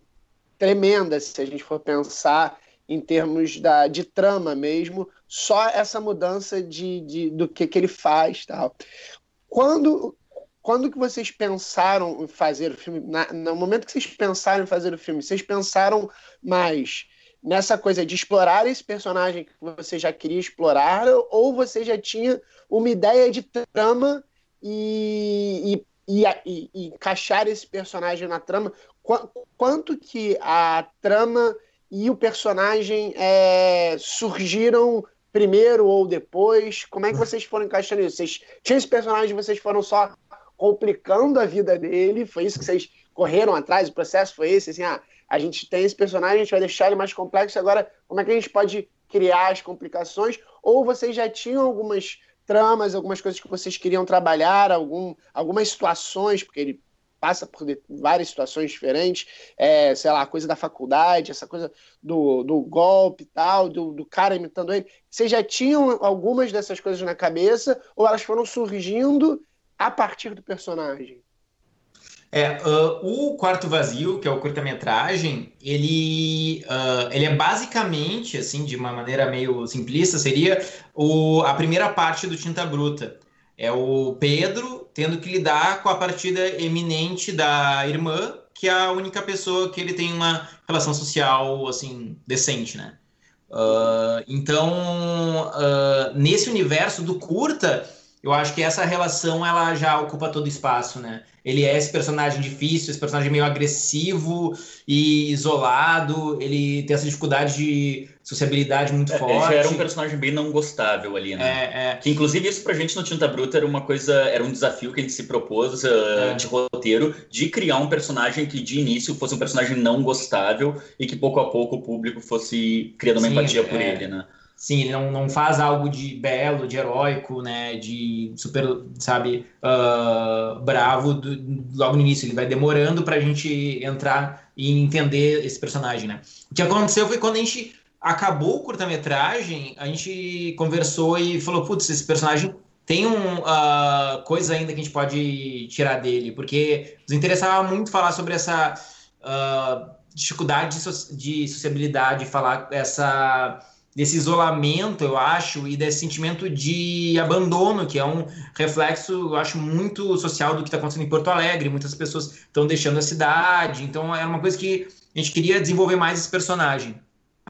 tremenda, se a gente for pensar em termos da, de trama mesmo, só essa mudança de, de do que, que ele faz tal. Quando, quando que vocês pensaram em fazer o filme? Na, no momento que vocês pensaram em fazer o filme, vocês pensaram mais nessa coisa de explorar esse personagem que você já queria explorar, ou você já tinha uma ideia de trama e, e, e, e encaixar esse personagem na trama? quanto que a trama e o personagem é, surgiram primeiro ou depois? Como é que vocês foram encaixando isso? Vocês tinham esse personagem, vocês foram só complicando a vida dele? Foi isso que vocês correram atrás? O processo foi esse? Assim, ah, a gente tem esse personagem, a gente vai deixar ele mais complexo, agora como é que a gente pode criar as complicações? Ou vocês já tinham algumas tramas, algumas coisas que vocês queriam trabalhar, algum, algumas situações, porque ele passa por várias situações diferentes, é, sei lá, a coisa da faculdade, essa coisa do, do golpe e tal, do, do cara imitando ele. Vocês já tinham algumas dessas coisas na cabeça ou elas foram surgindo a partir do personagem? É, uh, o Quarto Vazio, que é o curta-metragem, ele, uh, ele é basicamente, assim, de uma maneira meio simplista, seria o, a primeira parte do Tinta Bruta. É o Pedro tendo que lidar com a partida eminente da irmã, que é a única pessoa que ele tem uma relação social, assim, decente, né? Uh, então, nesse universo do curta, eu acho que essa relação ela já ocupa todo o espaço, né? Ele é esse personagem difícil, esse personagem meio agressivo e isolado, ele tem essa dificuldade de sociabilidade muito é, forte. Ele já era um personagem bem não gostável ali, né? É, é. Que inclusive isso pra gente no Tinta Bruta era uma coisa, era um desafio que a gente se propôs uh, de roteiro, de criar um personagem que de início fosse um personagem não gostável e que pouco a pouco o público fosse criando uma Sim, empatia por é. ele, né? Sim, ele não, não faz algo de belo, de heróico, né? De super, sabe, uh, bravo do, logo no início. Ele vai demorando pra gente entrar e entender esse personagem, né? O que aconteceu foi quando a gente acabou o curta-metragem, a gente conversou e falou: putz, esse personagem tem um, uh, coisa ainda que a gente pode tirar dele, porque nos interessava muito falar sobre essa uh, dificuldade de, so de sociabilidade, falar essa desse isolamento, eu acho, e desse sentimento de abandono, que é um reflexo, eu acho, muito social do que está acontecendo em Porto Alegre. Muitas pessoas estão deixando a cidade, então é uma coisa que a gente queria desenvolver mais esse personagem.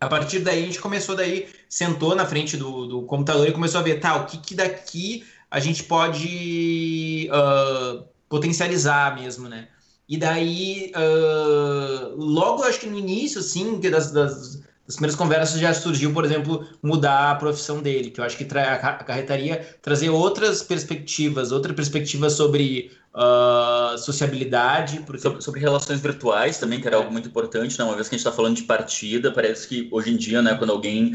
A partir daí, a gente começou daí, sentou na frente do, do computador e começou a ver, tá, o que, que daqui a gente pode uh, potencializar mesmo, né? E daí, uh, logo acho que no início, assim, das, das, das, primeiras conversas já surgiu, por exemplo, mudar a profissão dele, que eu acho que acarretaria trazer outras perspectivas, outra perspectiva sobre uh, sociabilidade. Porque... Sobre, sobre, relações virtuais também, que era algo muito importante, né? Uma vez que a gente está falando de partida, parece que hoje em dia, né, quando alguém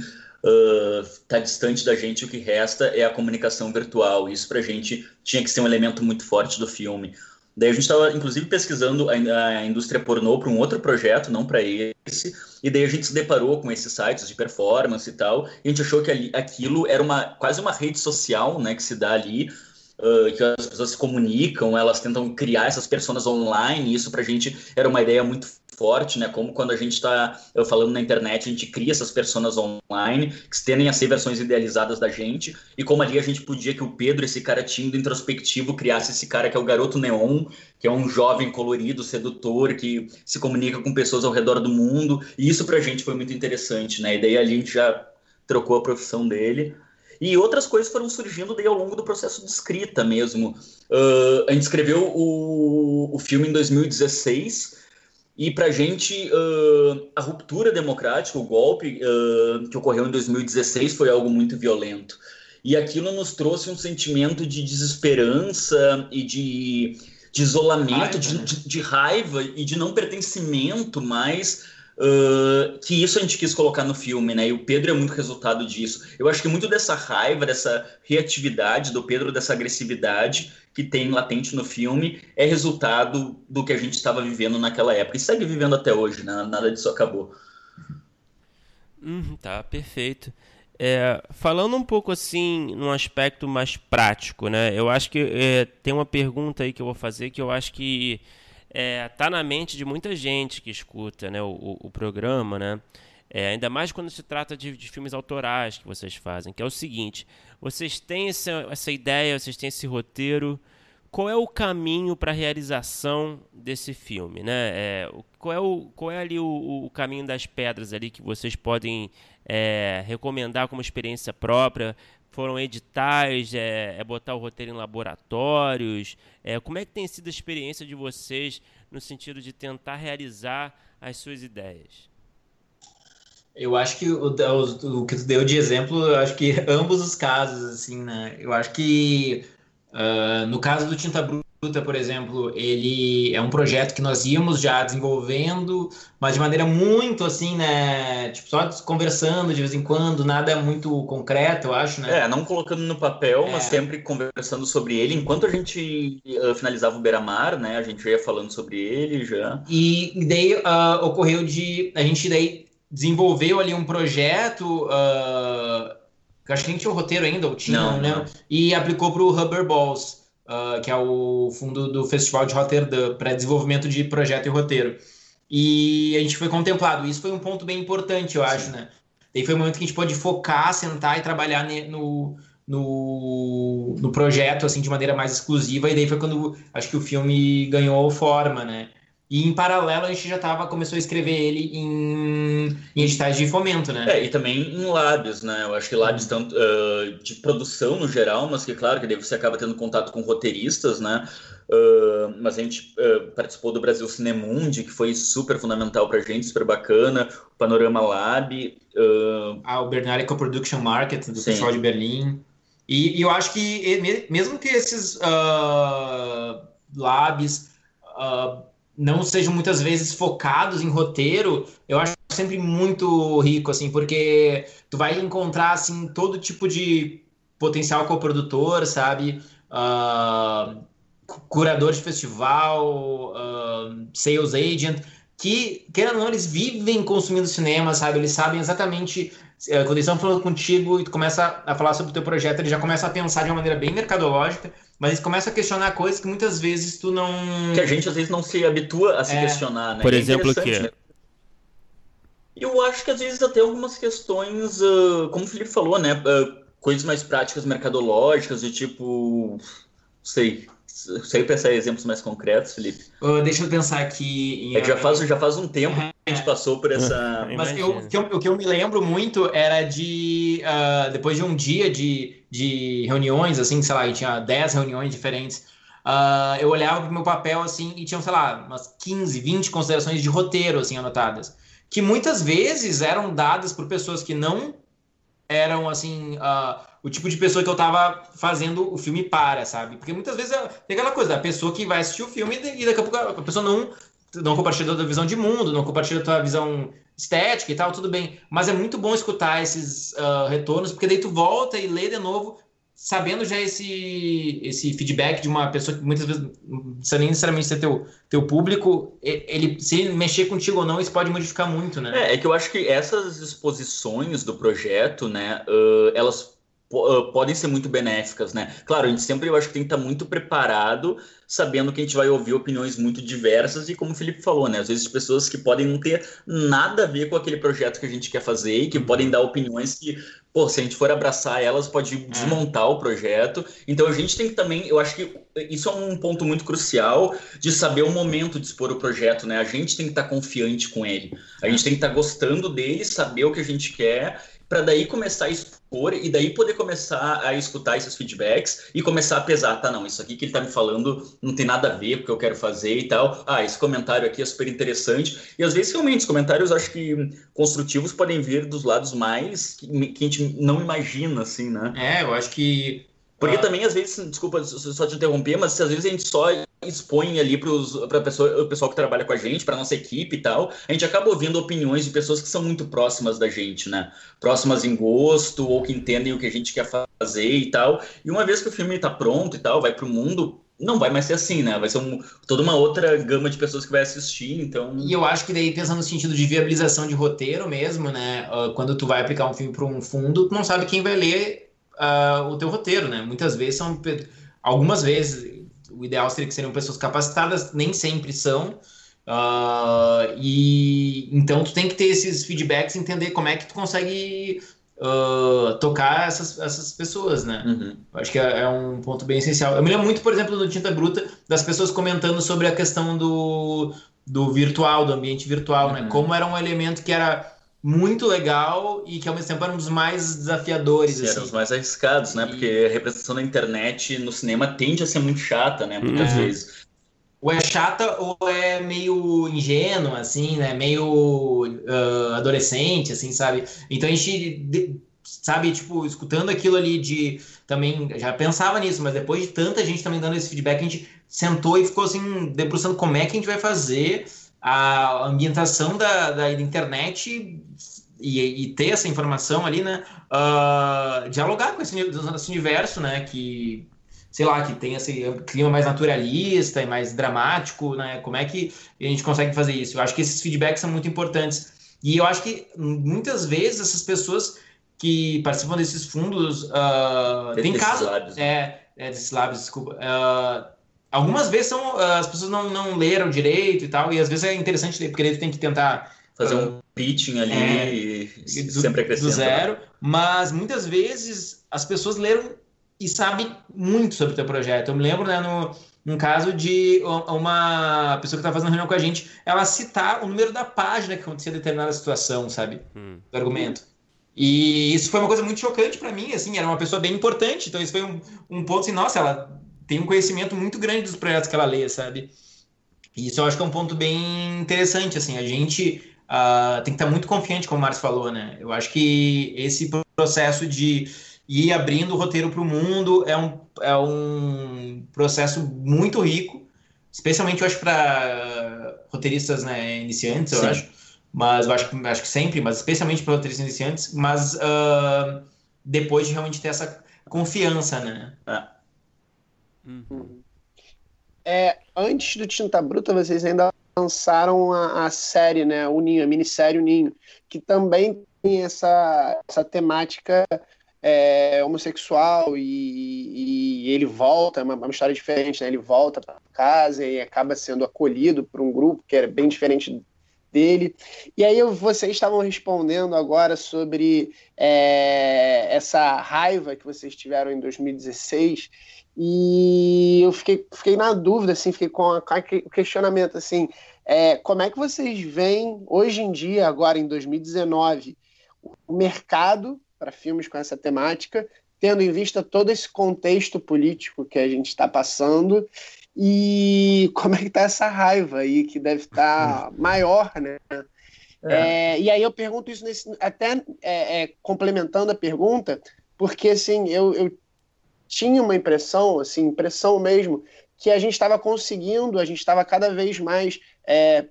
está uh, distante da gente, o que resta é a comunicação virtual. Isso para a gente tinha que ser um elemento muito forte do filme. Daí a gente estava, inclusive, pesquisando a, indústria pornô para um outro projeto, não para esse, e daí a gente se deparou com esses sites de performance e tal, e a gente achou que ali, aquilo era uma quase uma rede social né, que se dá ali, uh, que as pessoas se comunicam, elas tentam criar essas pessoas online, isso para a gente era uma ideia muito forte, né? Como quando a gente está falando na internet, a gente cria essas pessoas online que tendem a ser versões idealizadas da gente, e como ali a gente podia que o Pedro, esse cara tímido, introspectivo, criasse esse cara que é o garoto neon, que é um jovem colorido, sedutor, que se comunica com pessoas ao redor do mundo, e isso pra gente foi muito interessante, né? E daí a gente já trocou a profissão dele. E outras coisas foram surgindo daí ao longo do processo de escrita mesmo. Uh, a gente escreveu o, o filme em 2016, e para a gente, uh, a ruptura democrática, o golpe uh, que ocorreu em 2016 foi algo muito violento. E aquilo nos trouxe um sentimento de desesperança e de, de isolamento, raiva, de, né? de, de, raiva e de não pertencimento mais Uh, que isso a gente quis colocar no filme, né? E o Pedro é muito resultado disso. Eu acho que muito dessa raiva, dessa reatividade do Pedro, dessa agressividade que tem latente no filme, é resultado do que a gente estava vivendo naquela época. E segue vivendo até hoje, né? Nada disso acabou. Hum, tá, perfeito. É, falando um pouco assim, num aspecto mais prático, né? Eu acho que é, tem uma pergunta aí que eu vou fazer que eu acho que é, tá na mente de muita gente que escuta né, o, o programa, né? É, ainda mais quando se trata de, de, filmes autorais que vocês fazem, que é o seguinte: vocês têm essa, essa ideia, vocês têm esse roteiro, qual é o caminho para a realização desse filme, né? É, qual, é o, qual é ali o, o, caminho das pedras ali que vocês podem é, recomendar como experiência própria foram editais, é, é, botar o roteiro em laboratórios? É, como é que tem sido a experiência de vocês no sentido de tentar realizar as suas ideias? Eu acho que o, o, o que tu deu de exemplo, eu acho que [laughs] ambos os casos, assim, né? Eu acho que uh, no caso do Tinta Bruta, por exemplo, ele é um projeto que nós íamos já desenvolvendo, mas de maneira muito assim, né? Tipo, só conversando de vez em quando, nada muito concreto, eu acho, né? É, não colocando no papel, é. mas sempre conversando sobre ele. Enquanto a gente uh, finalizava o Beira-Mar, né? A gente ia falando sobre ele já. E daí uh, ocorreu de. A gente daí desenvolveu ali um projeto. Uh, que acho que nem tinha o roteiro ainda, ou tinha, não, não, não. E aplicou para o Rubber Balls uh, que é o fundo do Festival de Rotterdam, para desenvolvimento de projeto e roteiro. E a gente foi contemplado. Isso foi um ponto bem importante, eu Sim. acho, né? Daí foi o momento que a gente pôde focar, sentar e trabalhar no, no, no projeto, assim, de maneira mais exclusiva. E daí foi quando acho que o filme ganhou forma, né? E em paralelo a gente já tava, começou a escrever ele em, em editais de fomento, né? É, e também em labs, né? Eu acho que labs tanto uh, de produção no geral, mas que claro que daí você acaba tendo contato com roteiristas, né? Uh, mas a gente uh, participou do Brasil Cinemundi, que foi super fundamental pra gente, super bacana. O Panorama Lab. Uh... Ah, o Bernard Co-Production Market do Sim. Festival de Berlim. E, e, eu acho que mesmo que esses labs não sejam muitas vezes focados em roteiro, eu acho sempre muito rico, assim, porque tu vai encontrar, assim, todo tipo de potencial coprodutor, sabe? Uh, curador de festival, uh, sales agent, que, querendo ou não, eles vivem consumindo cinema, sabe? Eles sabem exatamente quando eles estão falando contigo e tu começa a falar sobre o teu projeto, ele já começa a pensar de uma maneira bem mercadológica mas eles começam a questionar coisas que muitas vezes tu não. Que a gente às vezes não se habitua a se é. questionar, né? Por é exemplo, o que? Né? Eu acho que às vezes até algumas questões, uh, como o Felipe falou, né? Uh, coisas mais práticas mercadológicas, de tipo. Sei. Sei pensar em exemplos mais concretos, Felipe. Uh, deixa eu pensar aqui. Em... É já, faz, já faz um tempo uhum. que a gente passou por essa. [laughs] Mas eu, o, que eu, o que eu me lembro muito era de. Uh, depois de um dia de, de reuniões, assim, sei lá, tinha 10 reuniões diferentes. uh, eu olhava pro meu papel assim e tinham, sei lá, umas 15, 20 considerações de roteiro assim anotadas, que muitas vezes eram dadas por pessoas que não eram assim uh, o tipo de pessoa que eu tava fazendo o filme para, sabe? Porque muitas vezes é, tem aquela coisa da pessoa que vai assistir o filme e daqui a pouco a pessoa não não compartilha da visão de mundo, não compartilha a tua visão estética e tal, tudo bem. Mas é muito bom escutar esses uh, retornos, porque daí tu volta e lê de novo, sabendo já esse, esse feedback de uma pessoa que muitas vezes não precisa nem necessariamente ser teu, teu público, ele se mexer contigo ou não, isso pode modificar muito, né? É, é que eu acho que essas exposições do projeto, né, uh, elas podem ser muito benéficas, né? Claro, a gente sempre eu acho que tem que estar muito preparado, sabendo que a gente vai ouvir opiniões muito diversas e como o Felipe falou, né? Às vezes pessoas que podem não ter nada a ver com aquele projeto que a gente quer fazer e que podem dar opiniões que, pô, se a gente for abraçar elas, pode é. desmontar o projeto. Então a gente tem que também, eu acho que isso é um ponto muito crucial de saber o momento de expor o projeto, né? A gente tem que estar confiante com ele. A gente tem que estar gostando dele, saber o que a gente quer para daí começar a expor e daí poder começar a escutar esses feedbacks e começar a pesar, tá, não, isso aqui que ele tá me falando não tem nada a ver com o que eu quero fazer e tal. Ah, esse comentário aqui é super interessante. E às vezes, realmente, os comentários acho que construtivos podem vir dos lados mais que, que a gente não imagina, assim, né? É, eu acho que porque ah. também, às vezes, desculpa só te interromper, mas às vezes a gente só expõe ali para o pessoal que trabalha com a gente, para nossa equipe e tal, a gente acaba ouvindo opiniões de pessoas que são muito próximas da gente, né? Próximas em gosto, ou que entendem o que a gente quer fazer e tal. E uma vez que o filme está pronto e tal, vai para o mundo, não vai mais ser assim, né? Vai ser um, toda uma outra gama de pessoas que vai assistir, então... E eu acho que daí, pensando no sentido de viabilização de roteiro mesmo, né? Ah, quando tu vai aplicar um filme para um fundo, tu não sabe quem vai ler uh, o teu roteiro, né? Muitas vezes são, algumas vezes, o ideal seria que seriam pessoas capacitadas, nem sempre são. Uh, e então tu tem que ter esses feedbacks, entender como é que tu consegue uh, tocar essas, essas pessoas, né? Uhum. Acho que é, é, um ponto bem essencial. Eu me lembro muito, por exemplo, no Tinta Bruta, das pessoas comentando sobre a questão do, do virtual, do ambiente virtual, né? uhum. né? Como era um elemento que era muito legal e que ao mesmo tempo era um dos mais desafiadores. Sim, assim. Eram os mais arriscados, né? E... Porque a representação da internet no cinema tende a ser muito chata, né? Muitas uhum. vezes. Ou é chata ou é meio ingênua, assim, né? Meio uh, adolescente, assim, sabe? Então a gente, sabe, tipo, escutando aquilo ali de. Também já pensava nisso, mas depois de tanta gente também dando esse feedback, a gente sentou e ficou assim, debruçando como é que a gente vai fazer a ambientação da, da internet e, e, ter essa informação ali, né? Uh, dialogar com esse, esse, universo, né? Que, sei lá, que tem esse clima mais naturalista e mais dramático, né? Como é que a gente consegue fazer isso? Eu acho que esses feedbacks são muito importantes. E eu acho que muitas vezes essas pessoas que participam desses fundos uh, tem casos. É, é, desses lábios, desculpa. Uh, Algumas vezes são, ah, as pessoas não, não leram direito e tal, e às vezes é interessante ler, porque ele tem que tentar fazer um ah, pitching ali é, e do, sempre acrescenta. Do zero, mas muitas vezes as pessoas leram e sabem muito sobre o teu projeto. Eu me lembro, né, no, num caso de uma pessoa que estava fazendo reunião com a gente, ela citar o número da página que acontecia determinada situação, sabe? Hum. Do argumento. E isso foi uma coisa muito chocante para mim, assim, era uma pessoa bem importante, então isso foi um, um ponto assim, nossa, ela tem um conhecimento muito grande dos projetos que ela lê, sabe? E isso eu acho que é um ponto bem interessante, assim, a gente uh, tem que estar muito confiante, como o Marcos falou, né? Eu acho que esse processo de ir abrindo o roteiro para o mundo é um, é um processo muito rico, especialmente, eu acho, para roteiristas né, iniciantes, eu Sim. acho, mas eu acho, acho que sempre, mas especialmente para roteiristas iniciantes, mas uh, depois de realmente ter essa confiança, né? É. Uhum. É, antes do Tinta Bruta, vocês ainda lançaram a, a, série, né, o Ninho, a minissérie O Ninho, que também tem essa, essa temática é, homossexual e, e, ele volta, é uma, uma, história diferente, né? Ele volta para casa e acaba sendo acolhido por um grupo que era bem diferente dele. E aí vocês estavam respondendo agora sobre é, essa raiva que vocês tiveram em 2016 e eu fiquei, fiquei na dúvida, assim, fiquei com, a, com o questionamento, assim, é, como é que vocês veem, hoje em dia, agora em 2019, o mercado para filmes com essa temática, tendo em vista todo esse contexto político que a gente está passando e como é que está essa raiva aí, que deve estar tá [laughs] maior, né? É. É, e aí eu pergunto isso nesse, até é, é, complementando a pergunta, porque assim, eu, eu tinha uma impressão, assim, impressão mesmo, que a gente estava conseguindo, a gente estava cada vez mais é,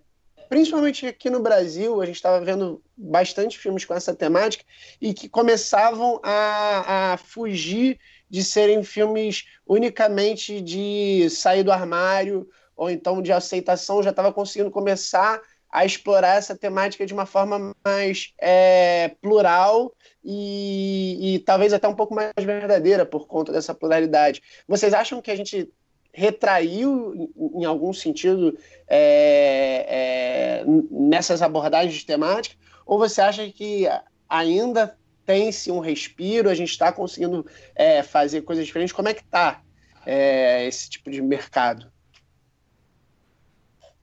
principalmente aqui no Brasil, a gente estava vendo bastante filmes com essa temática e que começavam a, a fugir de serem filmes unicamente de sair do armário ou então de aceitação, já estava conseguindo começar a explorar essa temática de uma forma mais é, plural e, e, talvez até um pouco mais verdadeira por conta dessa pluralidade. Vocês acham que a gente retraiu, em algum sentido, é, é, nessas abordagens temáticas? Ou você acha que ainda tem-se um respiro, a gente está conseguindo é, fazer coisas diferentes? Como é que está é, esse tipo de mercado?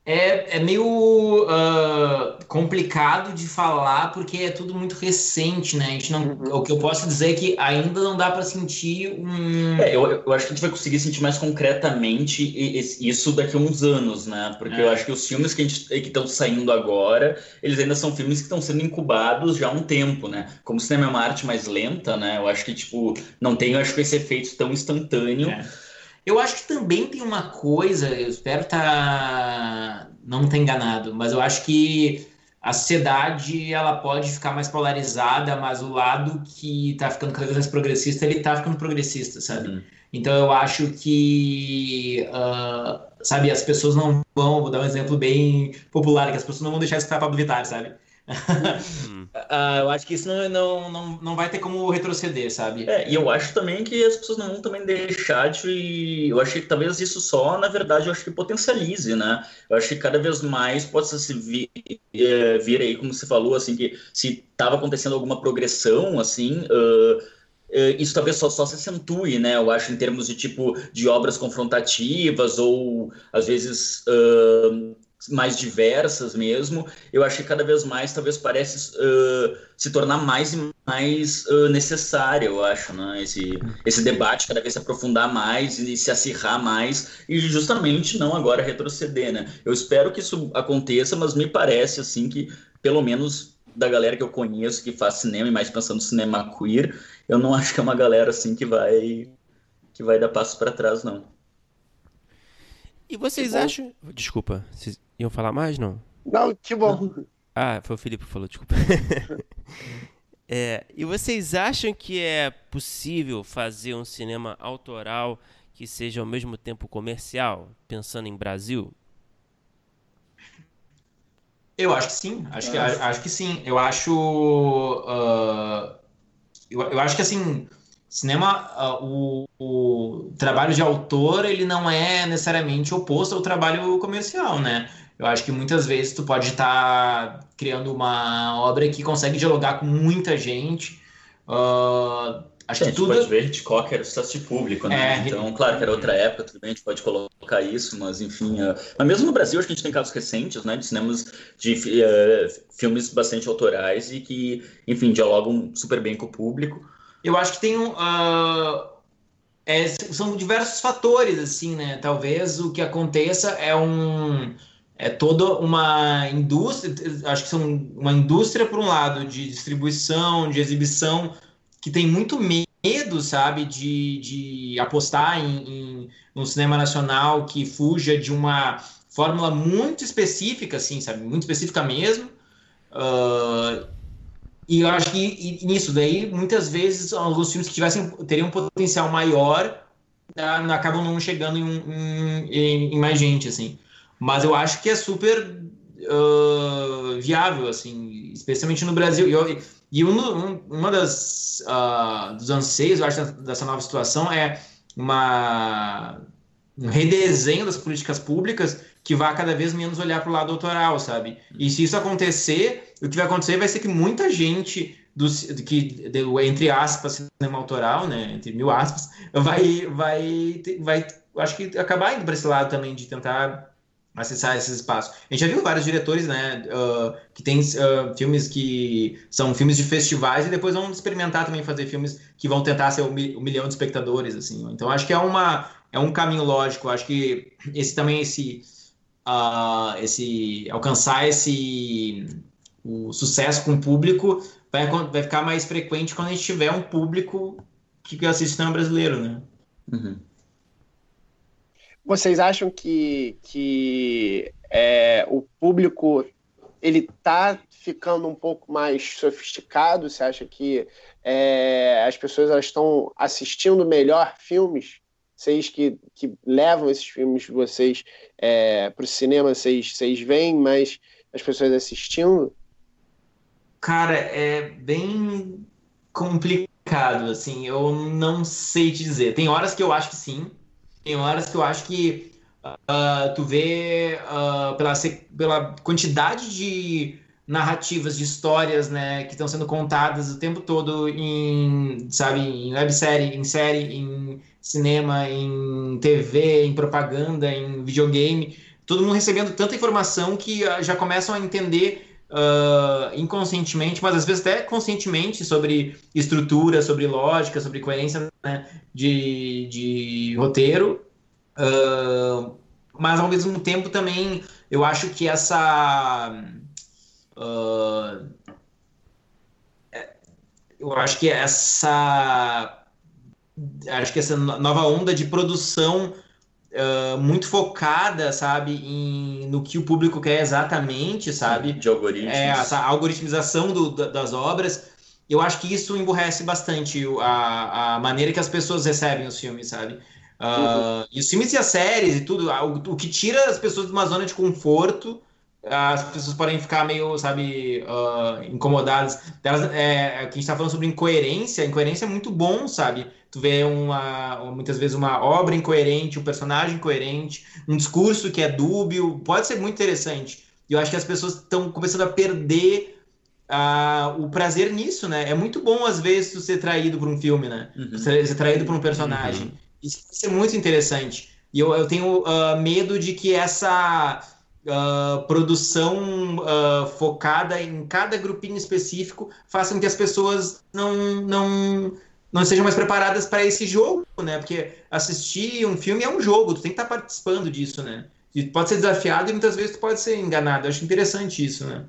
É, é meio uh, complicado de falar porque é tudo muito recente, né? A gente não, uhum. O que eu posso dizer é que ainda não dá para sentir um. É, eu, eu acho que a gente vai conseguir sentir mais concretamente isso daqui a uns anos, né? Porque é. eu acho que os filmes que estão saindo agora, eles ainda são filmes que estão sendo incubados já há um tempo, né? Como o cinema é uma arte mais lenta, né? Eu acho que, tipo, não tem, acho que esse efeito tão instantâneo. É. Eu acho que também tem uma coisa, eu espero tá não ter enganado, mas eu acho que a sociedade ela pode ficar mais polarizada, mas o lado que tá ficando cada vez mais progressista, ele tá ficando progressista, sabe? Uhum. Então eu acho que, uh, sabe, as pessoas não vão, vou dar um exemplo bem popular, que as pessoas não vão deixar de escutar Pablo Vittar, sabe? Uh, [laughs] eu acho que isso não, não, não, não vai ter como retroceder, sabe? É, e eu acho também que as pessoas não vão também deixar de. Eu acho que talvez isso só, na verdade, eu acho que potencialize, né? Eu acho que cada vez mais possa se vir, é, vir aí, como você falou, assim, que se estava acontecendo alguma progressão, assim. Uh, isso talvez só, só se acentue, né? Eu acho, em termos de tipo de obras confrontativas ou às vezes uh, mais diversas mesmo, eu acho que cada vez mais talvez parece uh, se tornar mais e mais uh, necessário, eu acho, né? Esse, esse debate cada vez se aprofundar mais e se acirrar mais e justamente não agora retroceder, né? Eu espero que isso aconteça, mas me parece assim que pelo menos da galera que eu conheço que faz cinema e mais pensando no cinema queer, eu não acho que é uma galera assim que vai que vai dar passos para trás, não. E vocês acham. Desculpa, vocês iam falar mais, não? Não, que bom. Ah, foi o Felipe que falou, desculpa. [laughs] é, e vocês acham que é possível fazer um cinema autoral que seja ao mesmo tempo comercial, pensando em Brasil? Eu acho que sim, acho que, acho que sim. Eu acho. Uh, eu, eu acho que assim Cinema, uh, o, o, trabalho de autor, ele não é necessariamente oposto ao trabalho comercial, né? Eu acho que muitas vezes tu pode estar tá criando uma obra que consegue dialogar com muita gente. Uh, acho que tudo... pode ver Hitchcock era sucesso de público, né? É, então, claro que era outra época, tudo bem, a gente pode colocar isso, mas enfim... Uh... Mas mesmo no Brasil, acho que a gente tem casos recentes, né? De cinemas de uh, filmes bastante autorais e que, enfim, dialogam super bem com o público. Eu acho que tem um. Uh, é, são diversos fatores, assim, né? Talvez o que aconteça é um. É toda uma indústria, acho que são uma indústria, por um lado, de distribuição, de exibição, que tem muito medo, sabe, de, de apostar em, em um cinema nacional que fuja de uma fórmula muito específica, assim, sabe, muito específica mesmo. Uh, e eu acho que e, nisso daí, muitas vezes, alguns filmes que tivessem, teriam um potencial maior uh, acabam não chegando em, em, em, mais gente, assim. Mas eu acho que é super uh, viável, assim, especialmente no Brasil. E, e um, um, uma das uh, dos anseios, eu acho, dessa nova situação é uma um redesenho das políticas públicas que vá cada vez menos olhar para o lado autoral, sabe? E se isso acontecer, o que vai acontecer vai ser que muita gente do que entre aspas cinema autoral, né, entre mil aspas, vai vai vai acho que acabar indo para esse lado também de tentar acessar esses espaços. A gente já viu vários diretores, né, uh, que tem uh, filmes que são filmes de festivais e depois vão experimentar também fazer filmes que vão tentar ser o, um milhão de espectadores, assim. Então acho que é uma é um caminho lógico. Acho que esse também esse uh, esse alcançar esse o sucesso com o público vai, vai ficar mais frequente quando a gente tiver um público que assiste cinema brasileiro, né? Uhum. Vocês acham que, que é, o público ele está ficando um pouco mais sofisticado? Você acha que é, as pessoas estão assistindo melhor filmes? Vocês que, que levam esses filmes de vocês é, para o cinema, vocês, vocês veem mais as pessoas assistindo? Cara, é bem complicado, assim, eu não sei te dizer. Tem horas que eu acho que sim, tem horas que eu acho que uh, tu vê uh, pela, pela quantidade de narrativas, de histórias, né, que estão sendo contadas o tempo todo em, sabe, em websérie, em série, em cinema, em TV, em propaganda, em videogame, todo mundo recebendo tanta informação que uh, já começam a entender uh, inconscientemente, mas às vezes até conscientemente sobre estrutura, sobre lógica, sobre coerência né, de, de roteiro. Uh, mas ao mesmo tempo também eu acho que essa. Uh, eu acho que essa. Acho que essa nova onda de produção uh, muito focada, sabe, em, no que o público quer exatamente, sabe? De algoritmos. É, essa algoritmização do, das obras. Eu acho que isso emburrece bastante a, a maneira que as pessoas recebem os filmes, sabe? Uh, uhum. E os filmes e as séries e tudo, o, o, que tira as pessoas de uma zona de conforto, as pessoas podem ficar meio, sabe, uh, incomodadas. Elas, é, a gente está falando sobre incoerência, incoerência é muito bom, sabe? tu vê uma, muitas vezes uma obra incoerente, um personagem incoerente, um discurso que é dúbio, pode ser muito interessante. E eu acho que as pessoas estão começando a perder uh, o prazer nisso, né? É muito bom, às vezes, tu ser traído por um filme, né? Uhum. Ser, ser, traído por um personagem. Uhum. Isso pode ser muito interessante. E eu, eu tenho uh, medo de que essa uh, produção focada em cada grupinho específico faça com que as pessoas não, não não sejam mais preparadas para esse jogo, né? Porque assistir um filme é um jogo, tu tem que estar tá participando disso, né? E pode ser desafiado e muitas vezes tu pode ser enganado. Eu acho interessante isso, né?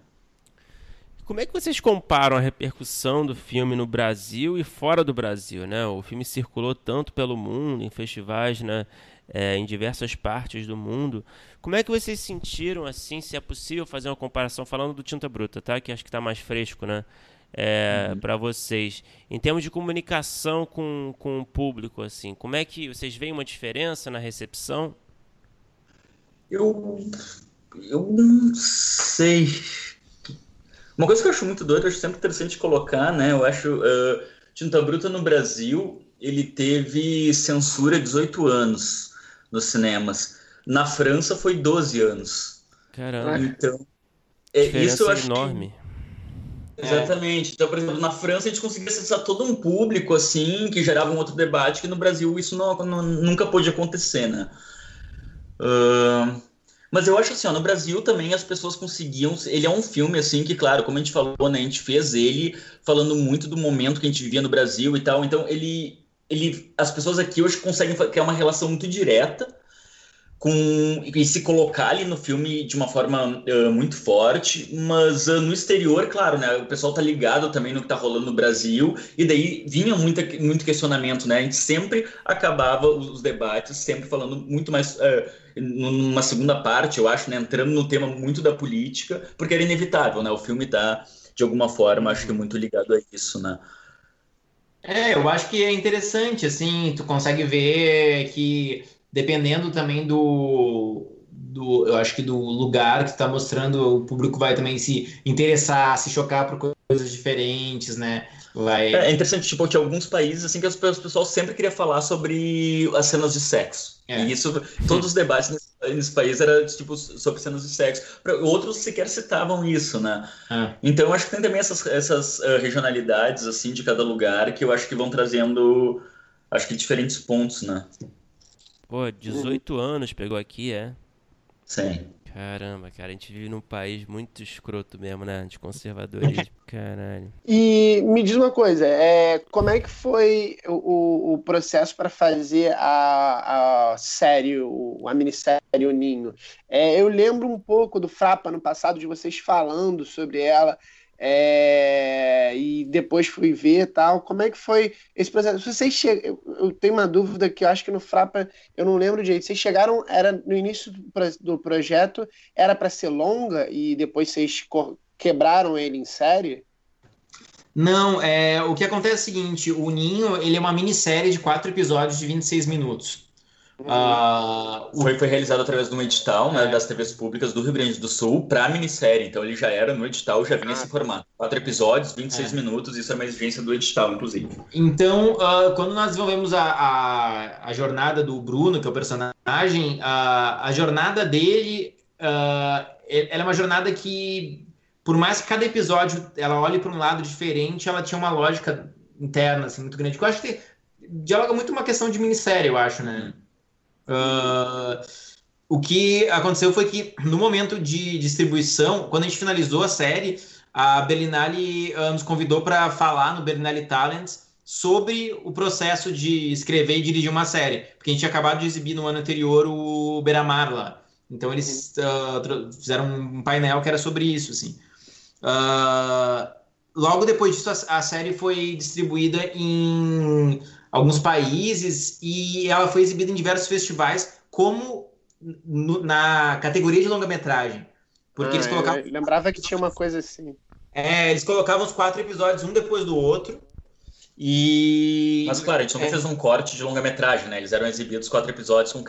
Como é que vocês comparam a repercussão do filme no Brasil e fora do Brasil, né? O filme circulou tanto pelo mundo, em festivais, né? É, em diversas partes do mundo. Como é que vocês sentiram, assim, se é possível fazer uma comparação, falando do Tinta Bruta, tá? Que acho que está mais fresco, né? é, uhum. para vocês em termos de comunicação com, com o público assim como é que vocês veem uma diferença na recepção eu eu não sei uma coisa que eu acho muito doida eu acho sempre interessante colocar né eu acho uh, Tinta Bruta no Brasil ele teve censura 18 anos nos cinemas na França foi 12 anos caramba então é, isso eu acho enorme que Exatamente. Então, por exemplo, na França a gente conseguia acessar todo um público assim que gerava um outro debate que no Brasil isso não, não nunca pôde acontecer, né? Uh, mas eu acho assim, ó, no Brasil também as pessoas conseguiam. Ele é um filme assim que, claro, como a gente falou, né, a gente fez ele falando muito do momento que a gente vivia no Brasil e tal. Então ele, ele, as pessoas aqui hoje conseguem criar uma relação muito direta com e se colocar ali no filme de uma forma uh, muito forte, mas uh, no exterior, claro, né? O pessoal tá ligado também no que tá rolando no Brasil, e daí vinha muita, muito questionamento, né? A gente sempre acabava os, debates, sempre falando muito mais. Uh, numa segunda parte, eu acho, né? Entrando no tema muito da política, porque era inevitável, né? O filme tá, de alguma forma, acho que muito ligado a isso, né? É, eu acho que é interessante, assim, tu consegue ver que dependendo também do, do eu acho que do lugar que está mostrando, o público vai também se interessar, se chocar por coisas diferentes, né? Vai... É, é interessante, tipo, que alguns países, assim, que o pessoal sempre queria falar sobre as cenas de sexo. É. E isso, todos os debates nesse, país era, tipo, sobre cenas de sexo. Outros sequer citavam isso, né? É. Então, acho que tem também essas, essas uh, regionalidades, assim, de cada lugar, que eu acho que vão trazendo, acho que diferentes pontos, né? Pô, 18 uhum. anos pegou aqui, é. Sim. Caramba, cara, a gente vive num país muito escroto mesmo, né? De [laughs] conservadorismo. Caralho. E me diz uma coisa, é, como é que foi o, o processo para fazer a, a série, a minissérie O Ninho? É, eu lembro um pouco do Frapa no passado, de vocês falando sobre ela. É, e depois fui ver tal. Como é que foi esse processo? Vocês che... eu, eu tenho uma dúvida que eu acho que no Frapa eu não lembro direito. Vocês chegaram, era no início do, do projeto, era para ser longa e depois vocês quebraram ele em série? Não, é, o que acontece é o seguinte, o Ninho ele é uma minissérie de quatro episódios de 26 minutos. Uh, foi, foi realizado através de um edital né, das TVs públicas do Rio Grande do Sul para a minissérie. Então ele já era no edital, já vinha ah. esse formato. Quatro episódios, 26 é. minutos, isso é uma exigência do edital, inclusive. Então, uh, quando nós desenvolvemos a, a, a, jornada do Bruno, que é o personagem, a, a jornada dele uh, ela é uma jornada que, por mais que cada episódio ela olhe para um lado diferente, ela tinha uma lógica interna assim, muito grande. Que eu acho que dialoga muito uma questão de minissérie, eu acho, né? Uh, o que aconteceu foi que no momento de distribuição, quando a gente finalizou a série, a Berlinale uh, nos convidou para falar no Berlinale Talents sobre o processo de escrever e dirigir uma série, porque a gente tinha acabado de exibir no ano anterior o Beramar lá. Então eles uh, fizeram um painel que era sobre isso, assim. logo depois disso, a, a série foi distribuída em alguns países e ela foi exibida em diversos festivais como no, na categoria de longa-metragem. Porque ah, eles colocavam. lembrava que tinha uma coisa assim. É, eles colocavam os quatro episódios um depois do outro. E. Mas, claro, a gente não é. fez um corte de longa-metragem, né? Eles eram exibidos quatro episódios com uh,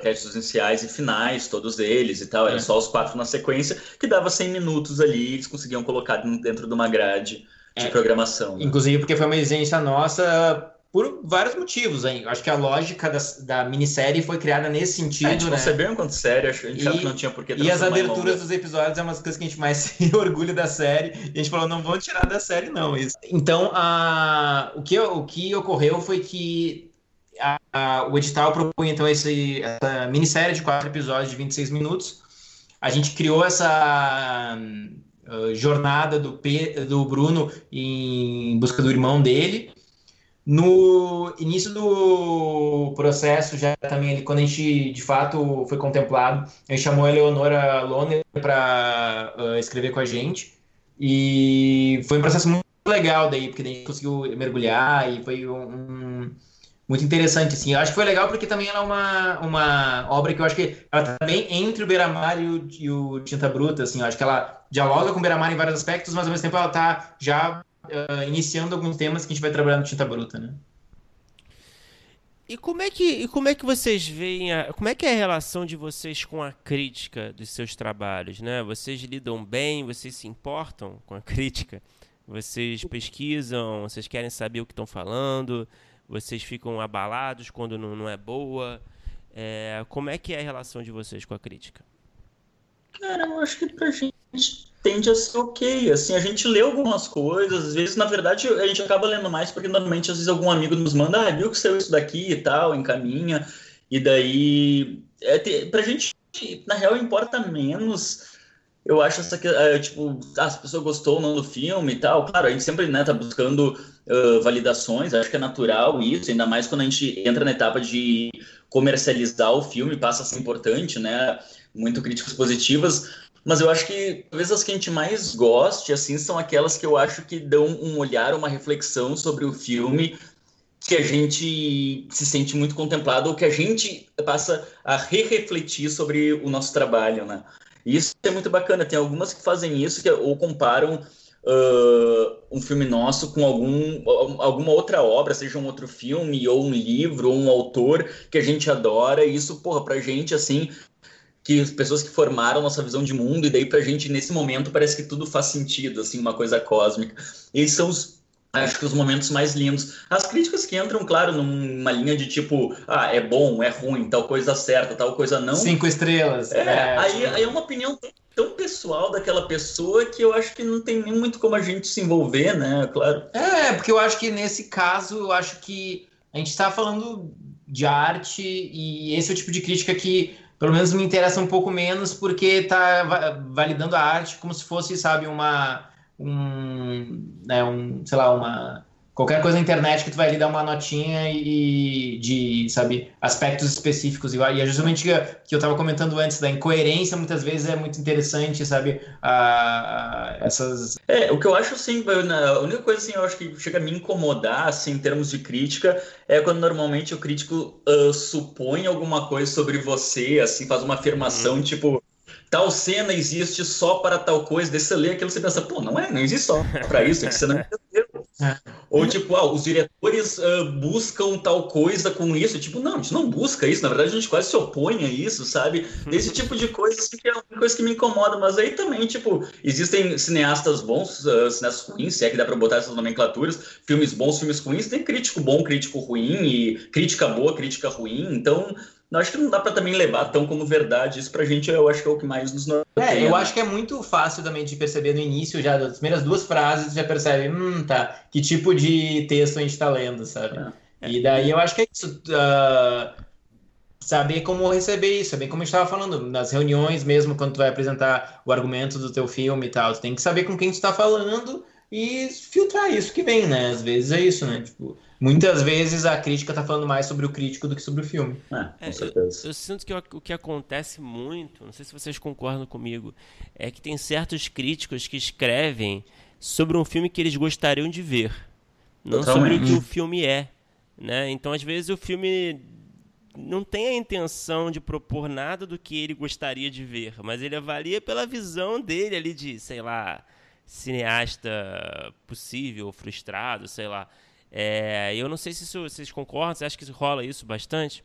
créditos iniciais e finais, todos eles e tal. Eram é. só os quatro na sequência, que dava 100 minutos ali, eles conseguiam colocar dentro de uma grade de é. programação. Né? Inclusive porque foi uma exigência nossa por vários motivos. Hein? Acho que a lógica da, da minissérie foi criada nesse sentido. É, a gente né? concebeu enquanto série, a gente e, não tinha por que E as aberturas dos episódios é uma das coisas que a gente mais [laughs] se orgulha da série. E a gente falou, não vamos tirar da série, não. Isso. Então, a, o, que, o que ocorreu foi que a, a, o edital propunha então esse, essa minissérie de quatro episódios de 26 minutos. A gente criou essa uh, jornada do, P, do Bruno em busca do irmão dele. No início do processo, já também ali, quando a gente de fato foi contemplado, a gente chamou a Eleonora Loner para uh, escrever com a gente. E foi um processo muito legal daí, porque a gente conseguiu mergulhar e foi um, um, muito interessante, assim. Eu acho que foi legal porque também ela é uma, uma obra que eu acho que ela tá bem entre o Beira-Mar e o, e o Tinta Bruta, assim. Eu acho que ela dialoga com o Beira-Mar em vários aspectos, mas ao mesmo tempo ela tá já uh, iniciando alguns temas que a gente vai trabalhar no Tinta Bruta, né? E como é que, e como é que vocês veem, a, como é que é a relação de vocês com a crítica dos seus trabalhos, né? Vocês lidam bem, vocês se importam com a [laughs] crítica? Vocês pesquisam, vocês querem saber o que estão falando, vocês ficam abalados quando não, não é boa. É, como é que é a relação de vocês com a crítica? Cara, eu acho que pra gente tende a ser ok. Assim, a gente lê algumas coisas, às vezes, na verdade, a gente acaba lendo mais porque normalmente, às vezes, algum amigo nos manda, ah, viu que saiu isso daqui e tal, encaminha. E daí, é, pra gente, na real, importa menos. Eu acho essa que, é, tipo, ah, a pessoa gostou ou não do filme e tal. Claro, a gente sempre, né, tá buscando uh, validações, acho que é natural isso, ainda mais quando a gente entra na etapa de comercializar o filme, passa a ser importante, né? Muito críticas positivas, mas eu acho que talvez as que a gente mais goste, assim, são aquelas que eu acho que dão um olhar, uma reflexão sobre o filme que a gente se sente muito contemplado ou que a gente passa a re-refletir sobre o nosso trabalho, né? E isso é muito bacana. Tem algumas que fazem isso que, ou comparam uh, um filme nosso com algum, alguma outra obra, seja um outro filme ou um livro ou um autor que a gente adora. E isso, porra, pra gente, assim, que pessoas que formaram nossa visão de mundo, e daí pra gente, nesse momento, parece que tudo faz sentido, assim, uma coisa cósmica. Esses são os, acho que os momentos mais lindos. As críticas que entram, claro, numa linha de tipo, ah, é bom, é ruim, tal coisa certa, tal coisa não. Cinco estrelas. É, é aí, aí é uma opinião tão pessoal daquela pessoa que eu acho que não tem nem muito como a gente se envolver, né, claro. É, porque eu acho que nesse caso, eu acho que a gente está falando de arte e esse é o tipo de crítica que pelo menos me interessa um pouco menos porque tá validando a arte como se fosse, sabe, uma um, né, um, sei lá, uma qualquer coisa na internet que tu vai ali dar uma notinha e de, sabe, aspectos específicos. E é justamente que, que eu estava comentando antes, da incoerência muitas vezes é muito interessante, sabe, a, a, essas... É, o que eu acho, assim, a única coisa, assim, eu acho que chega a me incomodar, assim, em termos de crítica, é quando normalmente o crítico uh, supõe alguma coisa sobre você, assim, faz uma afirmação, hum. tipo tal cena existe só para tal coisa, daí você lê aquilo e você pensa, pô, não é, não existe só [laughs] para isso, é que você não entendeu. É. Ou tipo, ah, os diretores uh, buscam tal coisa com isso. Tipo, não, a gente não busca isso, na verdade a gente quase se opõe a isso, sabe? Esse tipo de coisa assim, que é uma coisa que me incomoda, mas aí também, tipo, existem cineastas bons, uh, cineastas ruins, se é que dá pra botar essas nomenclaturas, filmes bons, filmes ruins, tem crítico bom, crítico ruim, e crítica boa, crítica ruim, então não, acho que não dá para também levar tão como verdade. Isso pra gente eu acho que é o que mais nos É, eu acho que é muito fácil também de perceber no início, já das primeiras duas frases, já percebe, hum, tá, que tipo de texto a gente tá lendo, sabe? É. E daí eu acho que é isso. Uh, saber como receber isso, saber como a gente estava falando, nas reuniões mesmo, quando tu vai apresentar o argumento do teu filme e tal, tu tem que saber com quem tu está falando e filtrar isso que vem, né? Às vezes é isso, né? Tipo, muitas vezes a crítica tá falando mais sobre o crítico do que sobre o filme. É, com certeza. Eu, eu, sinto que o que acontece muito, não sei se vocês concordam comigo, é que tem certos críticos que escrevem sobre um filme que eles gostariam de ver, não Totalmente. sobre o que o filme é. Né? Então, às vezes, o filme não tem a intenção de propor nada do que ele gostaria de ver, mas ele avalia pela visão dele ali de, sei lá, cineasta possível, frustrado, sei lá. É, eu não sei se isso, vocês concordam, você acha que rola isso bastante?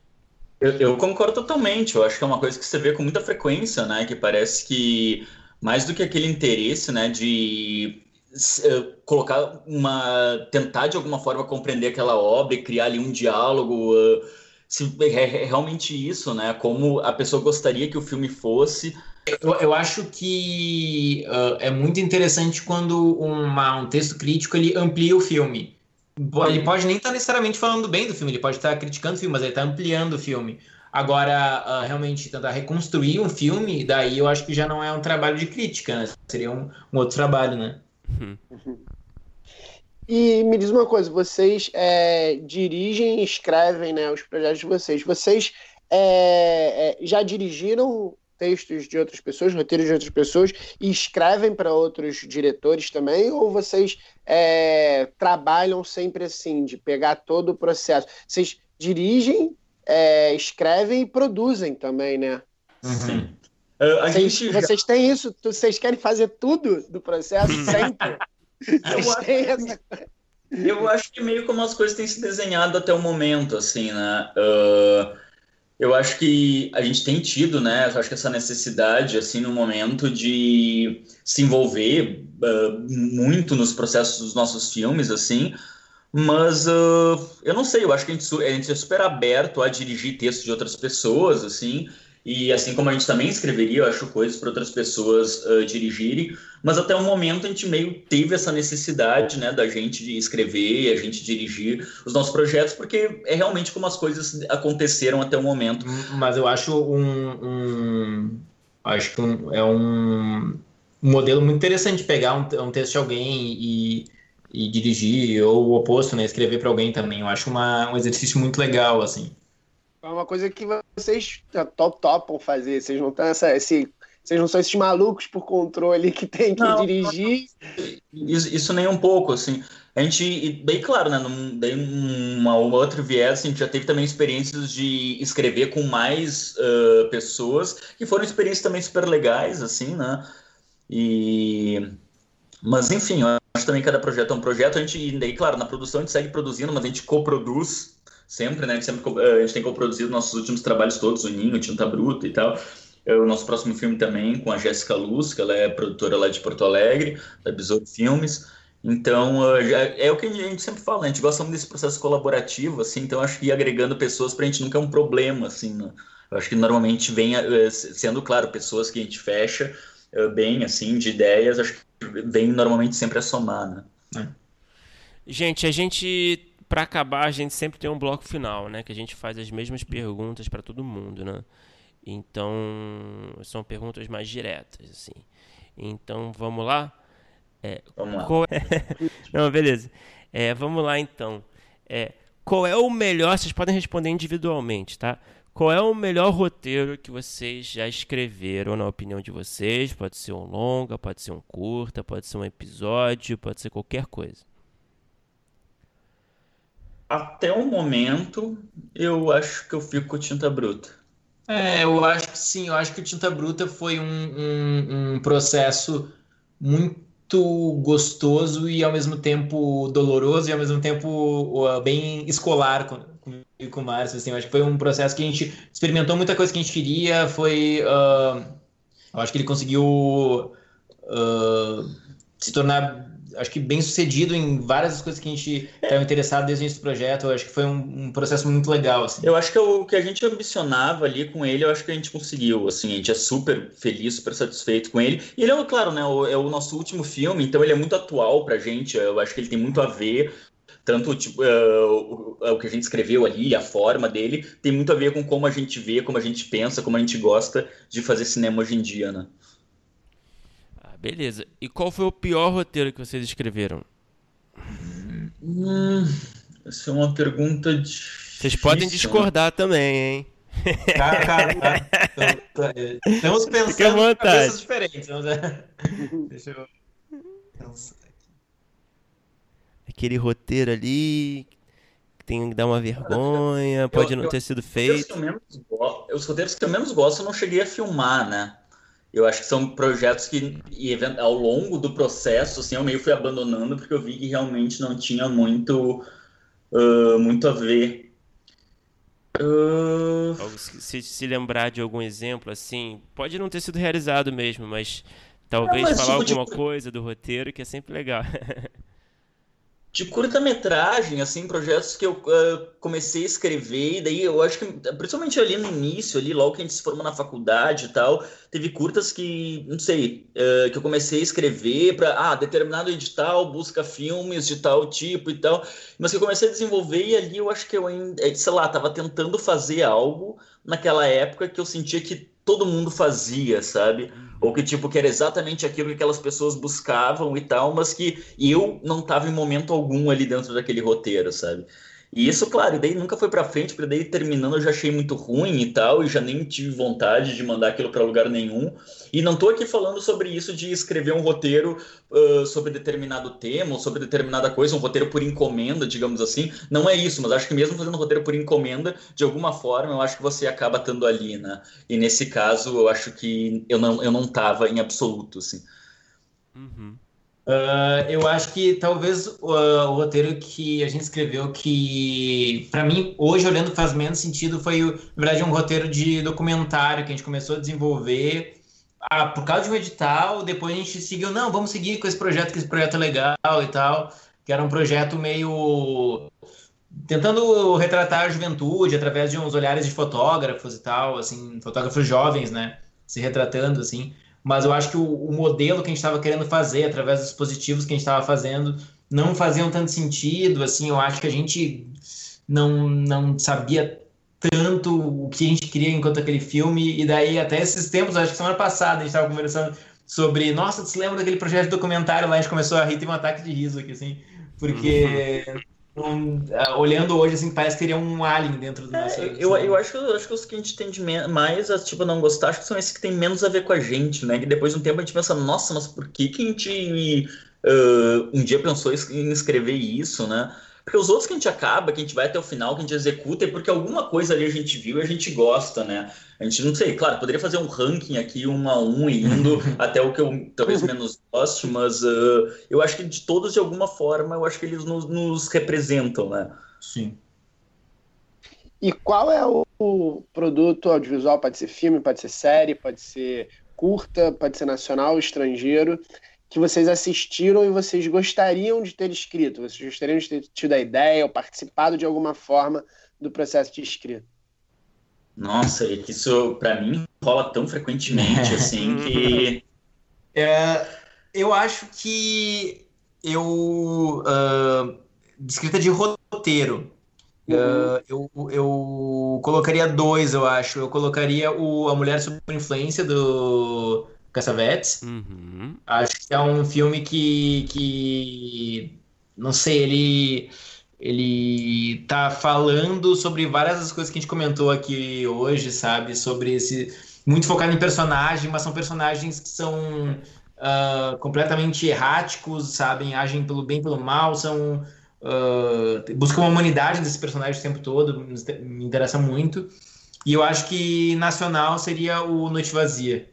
Eu, eu, concordo totalmente. Eu acho que é uma coisa que você vê com muita frequência, né? Que parece que mais do que aquele interesse, né, de uh, colocar uma, tentar de alguma forma compreender aquela obra e criar ali um diálogo, uh, se, é, é, realmente isso, né? Como a pessoa gostaria que o filme fosse. Eu, eu acho que uh, é muito interessante quando uma, um texto crítico ele amplia o filme. Ele pode nem estar tá necessariamente falando bem do filme, ele pode estar tá criticando o filme, mas ele está ampliando o filme. Agora, uh, realmente tentar reconstruir um filme, daí eu acho que já não é um trabalho de crítica, né? Seria um, um outro trabalho, né? Uhum. E me diz uma coisa, vocês é, dirigem e escrevem né, os projetos de vocês. Vocês é, é, já dirigiram textos de outras pessoas, roteiros de outras pessoas, e escrevem para outros diretores também? Ou vocês é, trabalham sempre assim, de pegar todo o processo? Vocês dirigem, é, escrevem e produzem também, né? Sim. Uh, vocês, já... vocês têm isso? Vocês querem fazer tudo do processo sempre? [laughs] vocês têm essa eu acho que meio como as coisas têm se desenhado até o momento, assim, né? Uh, eu acho que a gente tem tido, né? Eu acho que essa necessidade, assim, no momento de se envolver uh, muito nos processos dos nossos filmes, assim. Mas uh, eu não sei, eu acho que a gente, a gente é super aberto a dirigir textos de outras pessoas, assim. E assim como a gente também escreveria, eu acho, coisas para outras pessoas uh, dirigirem, mas até o momento a gente meio teve essa necessidade, né, da gente de escrever, a gente dirigir os nossos projetos, porque é realmente como as coisas aconteceram até o momento. Mas eu acho um, um acho que um, é um, um modelo muito interessante pegar um, um texto de alguém e, e dirigir, ou o oposto, né, escrever para alguém também. Eu acho uma, um exercício muito legal, assim. É uma coisa que vocês topam fazer. Vocês não estão essa, esse, vocês não são esses malucos por controle que tem que não, dirigir. Isso, isso, nem um pouco, assim. A gente, bem claro, né? Num, daí uma, uma outra viés, assim, a gente já teve também experiências de escrever com mais uh, pessoas, que foram experiências também super legais, assim, né? E... Mas, enfim, eu acho também que cada projeto é um projeto. A gente, daí, claro, na produção a gente segue produzindo, mas a gente coproduz sempre, né? Sempre, eh, a gente tem co-produzido nossos últimos trabalhos todos, o Ninho, Tinta Bruta e tal. É o nosso próximo filme também com a Jéssica Luz, que ela é produtora lá de Porto Alegre, da Besouro Filmes. Então, eh, é o que a gente sempre fala, né? a gente gosta muito desse processo colaborativo, assim, então acho que ir agregando pessoas para a gente nunca é um problema, assim, né? Eu acho que normalmente vem, eh, sendo claro, pessoas que a gente fecha bem, assim, de ideias, acho que vem normalmente sempre a somar, né? É. Gente, a gente para acabar, a gente sempre tem um bloco final, né? Que a gente faz as mesmas perguntas para todo mundo, né? Então, são perguntas mais diretas, assim. Então, vamos lá? É, vamos lá. É... [laughs] Não, beleza. É, vamos lá, então. É, qual é o melhor... Vocês podem responder individualmente, tá? Qual é o melhor roteiro que vocês já escreveram, na opinião de vocês? Pode ser um longa, pode ser um curta, pode ser um episódio, pode ser qualquer coisa. Até o momento, eu acho que eu fico com Tinta Bruta. É, eu acho que sim, eu acho que o Tinta Bruta foi um, um, um processo muito gostoso e ao mesmo tempo doloroso e ao mesmo tempo uh, bem escolar e com o Márcio, assim, eu acho que foi um processo que a gente experimentou muita coisa que a gente queria, foi, uh, eu acho que ele conseguiu uh, se tornar, acho que bem sucedido em várias coisas que a gente estava interessado desde o início do projeto, eu acho que foi um, um, processo muito legal, assim. Eu acho que o que a gente ambicionava ali com ele, eu acho que a gente conseguiu, assim, a gente é super feliz, super satisfeito com ele, e ele é, claro, né, é o nosso último filme, então ele é muito atual pra gente, eu acho que ele tem muito a ver tanto tipo, uh, o, o, que a gente escreveu ali, a forma dele, tem muito a ver com como a gente vê, como a gente pensa, como a gente gosta de fazer cinema hoje em dia, né? Beleza. E qual foi o pior roteiro que vocês escreveram? Hum, essa é uma pergunta difícil. Vocês podem discordar né? também, hein? Cara, cara, [laughs] cara. Estamos pensando em coisas diferentes. Deixa eu pensar aquele roteiro ali que tem que dar uma vergonha, pode eu, não eu, ter sido feito. Os roteiros que eu menos gosto eu não cheguei a filmar, né? Eu acho que são projetos que, ao longo do processo, assim, eu meio fui abandonando porque eu vi que realmente não tinha muito, uh, muito a ver. Uh... Se, se lembrar de algum exemplo, assim, pode não ter sido realizado mesmo, mas talvez mas falar tipo alguma de... coisa do roteiro que é sempre legal. [laughs] de curta-metragem, assim, projetos que eu uh, comecei a escrever, e daí eu acho que, principalmente ali no início, ali, logo que a gente se formou na faculdade e tal, teve curtas que, não sei, uh, que eu comecei a escrever para, ah, determinado edital busca filmes de tal tipo e tal, mas que eu comecei a desenvolver e ali eu acho que eu ainda, eh, sei lá, tava tentando fazer algo naquela época que eu sentia que todo mundo fazia, sabe? Ou que, tipo, que era exatamente aquilo que aquelas pessoas buscavam e tal, mas que eu não estava em momento algum ali dentro daquele roteiro, sabe? E isso, claro, daí nunca foi para frente, porque daí terminando eu já achei muito ruim e tal, e já nem tive vontade de mandar aquilo para lugar nenhum. E não tô aqui falando sobre isso de escrever um roteiro uh, sobre determinado tema, ou sobre determinada coisa, um roteiro por encomenda, digamos assim. Não é isso, mas acho que mesmo fazendo um roteiro por encomenda, de alguma forma, eu acho que você acaba estando ali, né? E nesse caso, eu acho que eu não, eu não tava em absoluto, assim. Uhum. Uh, eu acho que talvez uh, o roteiro que a gente escreveu que, para mim, hoje olhando faz menos sentido, foi, na verdade, um roteiro de documentário que a gente começou a desenvolver ah, por causa de um edital, depois a gente seguiu, não, vamos seguir com esse projeto, que esse projeto é legal e tal, que era um projeto meio tentando retratar a juventude através de uns olhares de fotógrafos e tal, assim, fotógrafos jovens, né, se retratando, assim, mas eu acho que o, o modelo que a gente estava querendo fazer, através dos dispositivos que a gente estava fazendo, não faziam tanto sentido, assim, eu acho que a gente não, não sabia tanto o que a gente queria enquanto aquele filme, e daí até esses tempos, acho que semana passada a gente estava conversando sobre, nossa, você lembra daquele projeto de documentário lá, a gente começou a rir, teve um ataque de riso aqui, assim, porque... Um, uh, olhando hoje, assim, parece que teria um alien dentro do é, nosso. Eu, eu, acho, eu acho que os que a gente tem de mais a tipo, não gostar, acho que são esses que tem menos a ver com a gente, né? Que depois de um tempo a gente pensa, nossa, mas por que, que a gente uh, um dia pensou em escrever isso, né? Porque os outros que a gente acaba, que a gente vai até o final, que a gente executa, é porque alguma coisa ali a gente viu e a gente gosta, né? A gente não sei, claro, poderia fazer um ranking aqui, um a um, indo [laughs] até o que eu talvez menos goste, mas uh, eu acho que de todos, de alguma forma, eu acho que eles nos, nos representam, né? Sim. E qual é o, o produto audiovisual? Pode ser filme, pode ser série, pode ser curta, pode ser nacional, estrangeiro, que vocês assistiram e vocês gostariam de ter escrito? Vocês gostariam de ter tido a ideia ou participado de alguma forma do processo de escrita? Nossa, é que isso para mim rola tão frequentemente [laughs] assim que. É, eu acho que eu. Uh, de escrita de roteiro. Uh, eu, eu colocaria dois, eu acho. Eu colocaria o A Mulher Sob Influência do Cassavetes. Uhum. Acho que é um filme que, que não sei, ele ele tá falando sobre várias das coisas que a gente comentou aqui hoje, sabe? Sobre esse muito focado em personagem, mas são personagens que são uh, completamente erráticos, sabem? Agem pelo bem, pelo mal, são uh, buscam a humanidade desse personagem o tempo todo, me interessa muito. E eu acho que nacional seria o Noite Vazia,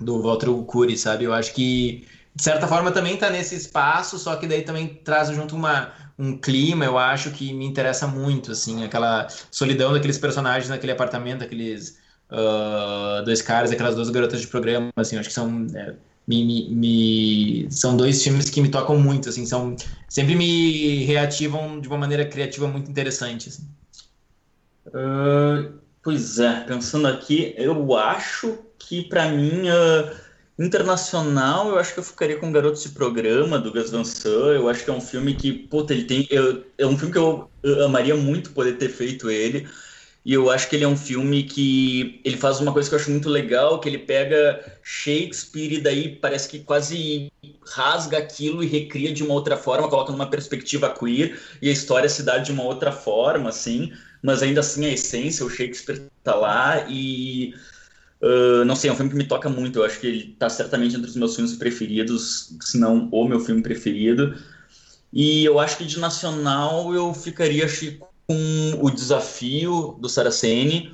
do Walter Cury, sabe? Eu acho que, de certa forma, também tá nesse espaço, só que daí também traz junto uma, um clima, eu acho, que me interessa muito, assim, aquela solidão daqueles personagens naquele apartamento, aqueles uh, dois caras, aquelas duas garotas de programa, assim, acho que são... É, me, me, me, são dois filmes que me tocam muito, assim, são sempre me reativam de uma maneira criativa muito interessante. Assim. Uh, pois é, pensando aqui, eu acho que para mim uh, internacional, eu acho que eu ficaria com Garotos de Programa do Gus Van Sant. Eu acho que é um filme que, puta, ele tem, eu, é um filme que eu, eu amaria muito poder ter feito ele. E eu acho que ele é um filme que ele faz uma coisa que eu acho muito legal, que ele pega Shakespeare e daí parece que quase rasga aquilo e recria de uma outra forma, coloca numa perspectiva queer e a história se dá de uma outra forma, assim, mas ainda assim a essência, o Shakespeare tá lá e uh, não sei, é um filme que me toca muito, eu acho que ele tá certamente entre os meus filmes preferidos, se não o meu filme preferido. E eu acho que de nacional eu ficaria com o desafio do Saraceni.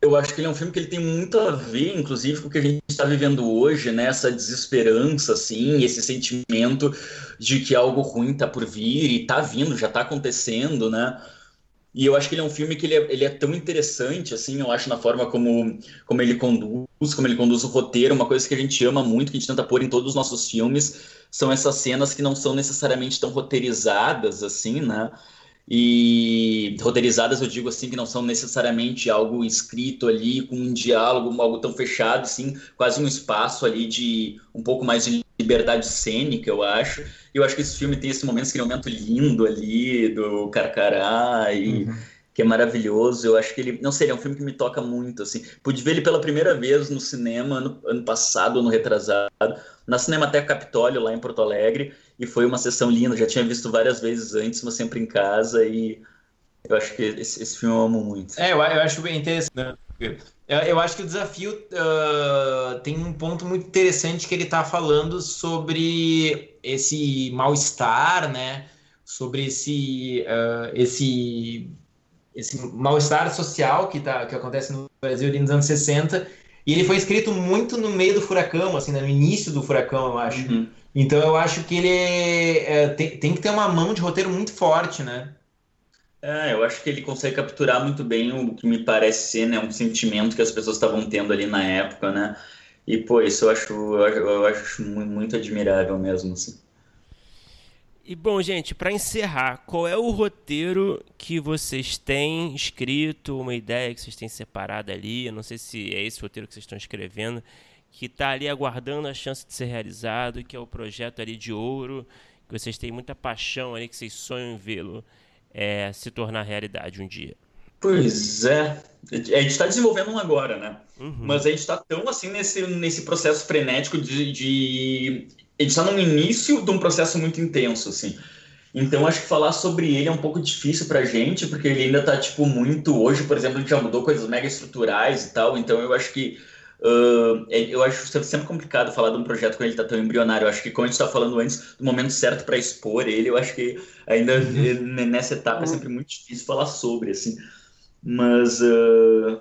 Eu acho que ele é um filme que ele tem muito a ver, inclusive, com o que a gente está vivendo hoje, né? Essa desesperança, assim, esse sentimento de que algo ruim está por vir e está vindo, já está acontecendo, né? E eu acho que ele é um filme que ele é, ele é, tão interessante, assim, eu acho, na forma como, como ele conduz, como ele conduz o roteiro, uma coisa que a gente ama muito, que a gente tenta pôr em todos os nossos filmes, são essas cenas que não são necessariamente tão roteirizadas, assim, né? e roteirizadas eu digo assim que não são necessariamente algo escrito ali com um diálogo algo tão fechado assim quase um espaço ali de um pouco mais de liberdade cênica eu acho e eu acho que esse filme tem esse momento aquele momento lindo ali do Carcará e uhum que é maravilhoso. Eu acho que ele, não sei, ele é um filme que me toca muito, assim. Pude ver ele pela primeira vez no cinema ano, ano passado, ano retrasado, na Cinemateca Capitólio, lá em Porto Alegre, e foi uma sessão linda. Já tinha visto várias vezes antes, mas sempre em casa, e eu acho que esse, esse filme eu amo muito. É, eu, eu acho bem interessante. Eu, acho que o desafio uh, tem um ponto muito interessante que ele está falando sobre esse mal-estar, né? Sobre esse, uh, esse esse mal-estar social que, tá, que acontece no Brasil nos anos 60, e ele foi escrito muito no meio do furacão, assim, né, no início do furacão, eu acho. Uhum. Então eu acho que ele é, tem, tem que ter uma mão de roteiro muito forte, né? É, eu acho que ele consegue capturar muito bem o que me parece ser, né, um sentimento que as pessoas estavam tendo ali na época, né? E, pô, isso eu acho, eu acho muito admirável mesmo, assim. E bom, gente, para encerrar, qual é o roteiro que vocês têm escrito, uma ideia que vocês têm separado ali? Eu não sei se é esse roteiro que vocês estão escrevendo, que está ali aguardando a chance de ser realizado, que é o projeto ali de ouro, que vocês têm muita paixão ali, que vocês sonham em vê-lo é, se tornar realidade um dia. Pois é. A gente está desenvolvendo um agora, né? Uhum. Mas a gente está tão assim nesse, nesse processo frenético de, de ele está no início de um processo muito intenso, assim. Então, acho que falar sobre ele é um pouco difícil pra gente, porque ele ainda tá, tipo, muito... Hoje, por exemplo, a gente já mudou coisas mega estruturais e tal, então eu acho que... Uh, eu acho sempre complicado falar de um projeto quando ele tá tão embrionário. Eu acho que, como a gente tá falando antes, do momento certo para expor ele, eu acho que ainda uhum. nessa etapa é sempre muito difícil falar sobre, assim. Mas... Uh,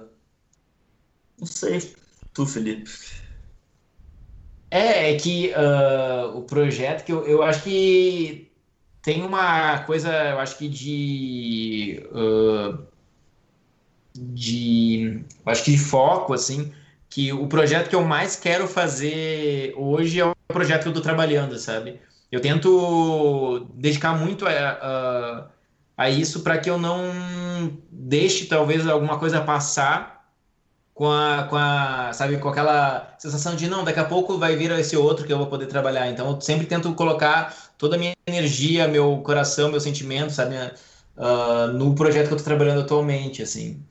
não sei. Tu, Felipe. É, é que uh, o projeto que eu, eu acho que tem uma coisa, eu acho que de. Uh, de. acho que de foco, assim, que o projeto que eu mais quero fazer hoje é o projeto que eu estou trabalhando, sabe? Eu tento dedicar muito a, a, a isso para que eu não deixe, talvez, alguma coisa passar com a, com a, sabe, com aquela sensação de não, daqui a pouco vai vir esse outro que eu vou poder trabalhar. Então, eu sempre tento colocar toda a minha energia, meu coração, meu sentimento, sabe, uh, no projeto que eu tô trabalhando atualmente, assim.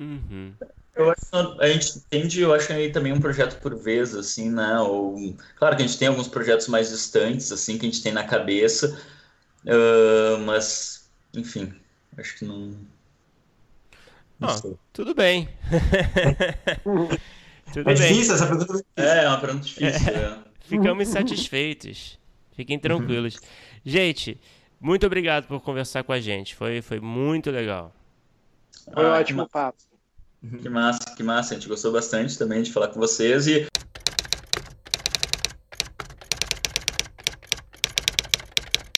Uhum. Eu acho que a gente entende, eu acho que aí também um projeto por vez, assim, né? Ou, claro que a gente tem alguns projetos mais distantes, assim, que a gente tem na cabeça, uh, mas, enfim, acho que não. não oh, tudo bem. [laughs] tudo é bem. difícil essa pergunta? É, é uma pergunta difícil. É. É. Ficamos satisfeitos. Fiquem tranquilos. Gente, muito obrigado por conversar com a gente. Foi, foi muito legal. Foi ah, ótimo papo. Que massa, que massa. A gente gostou bastante também de falar com vocês. E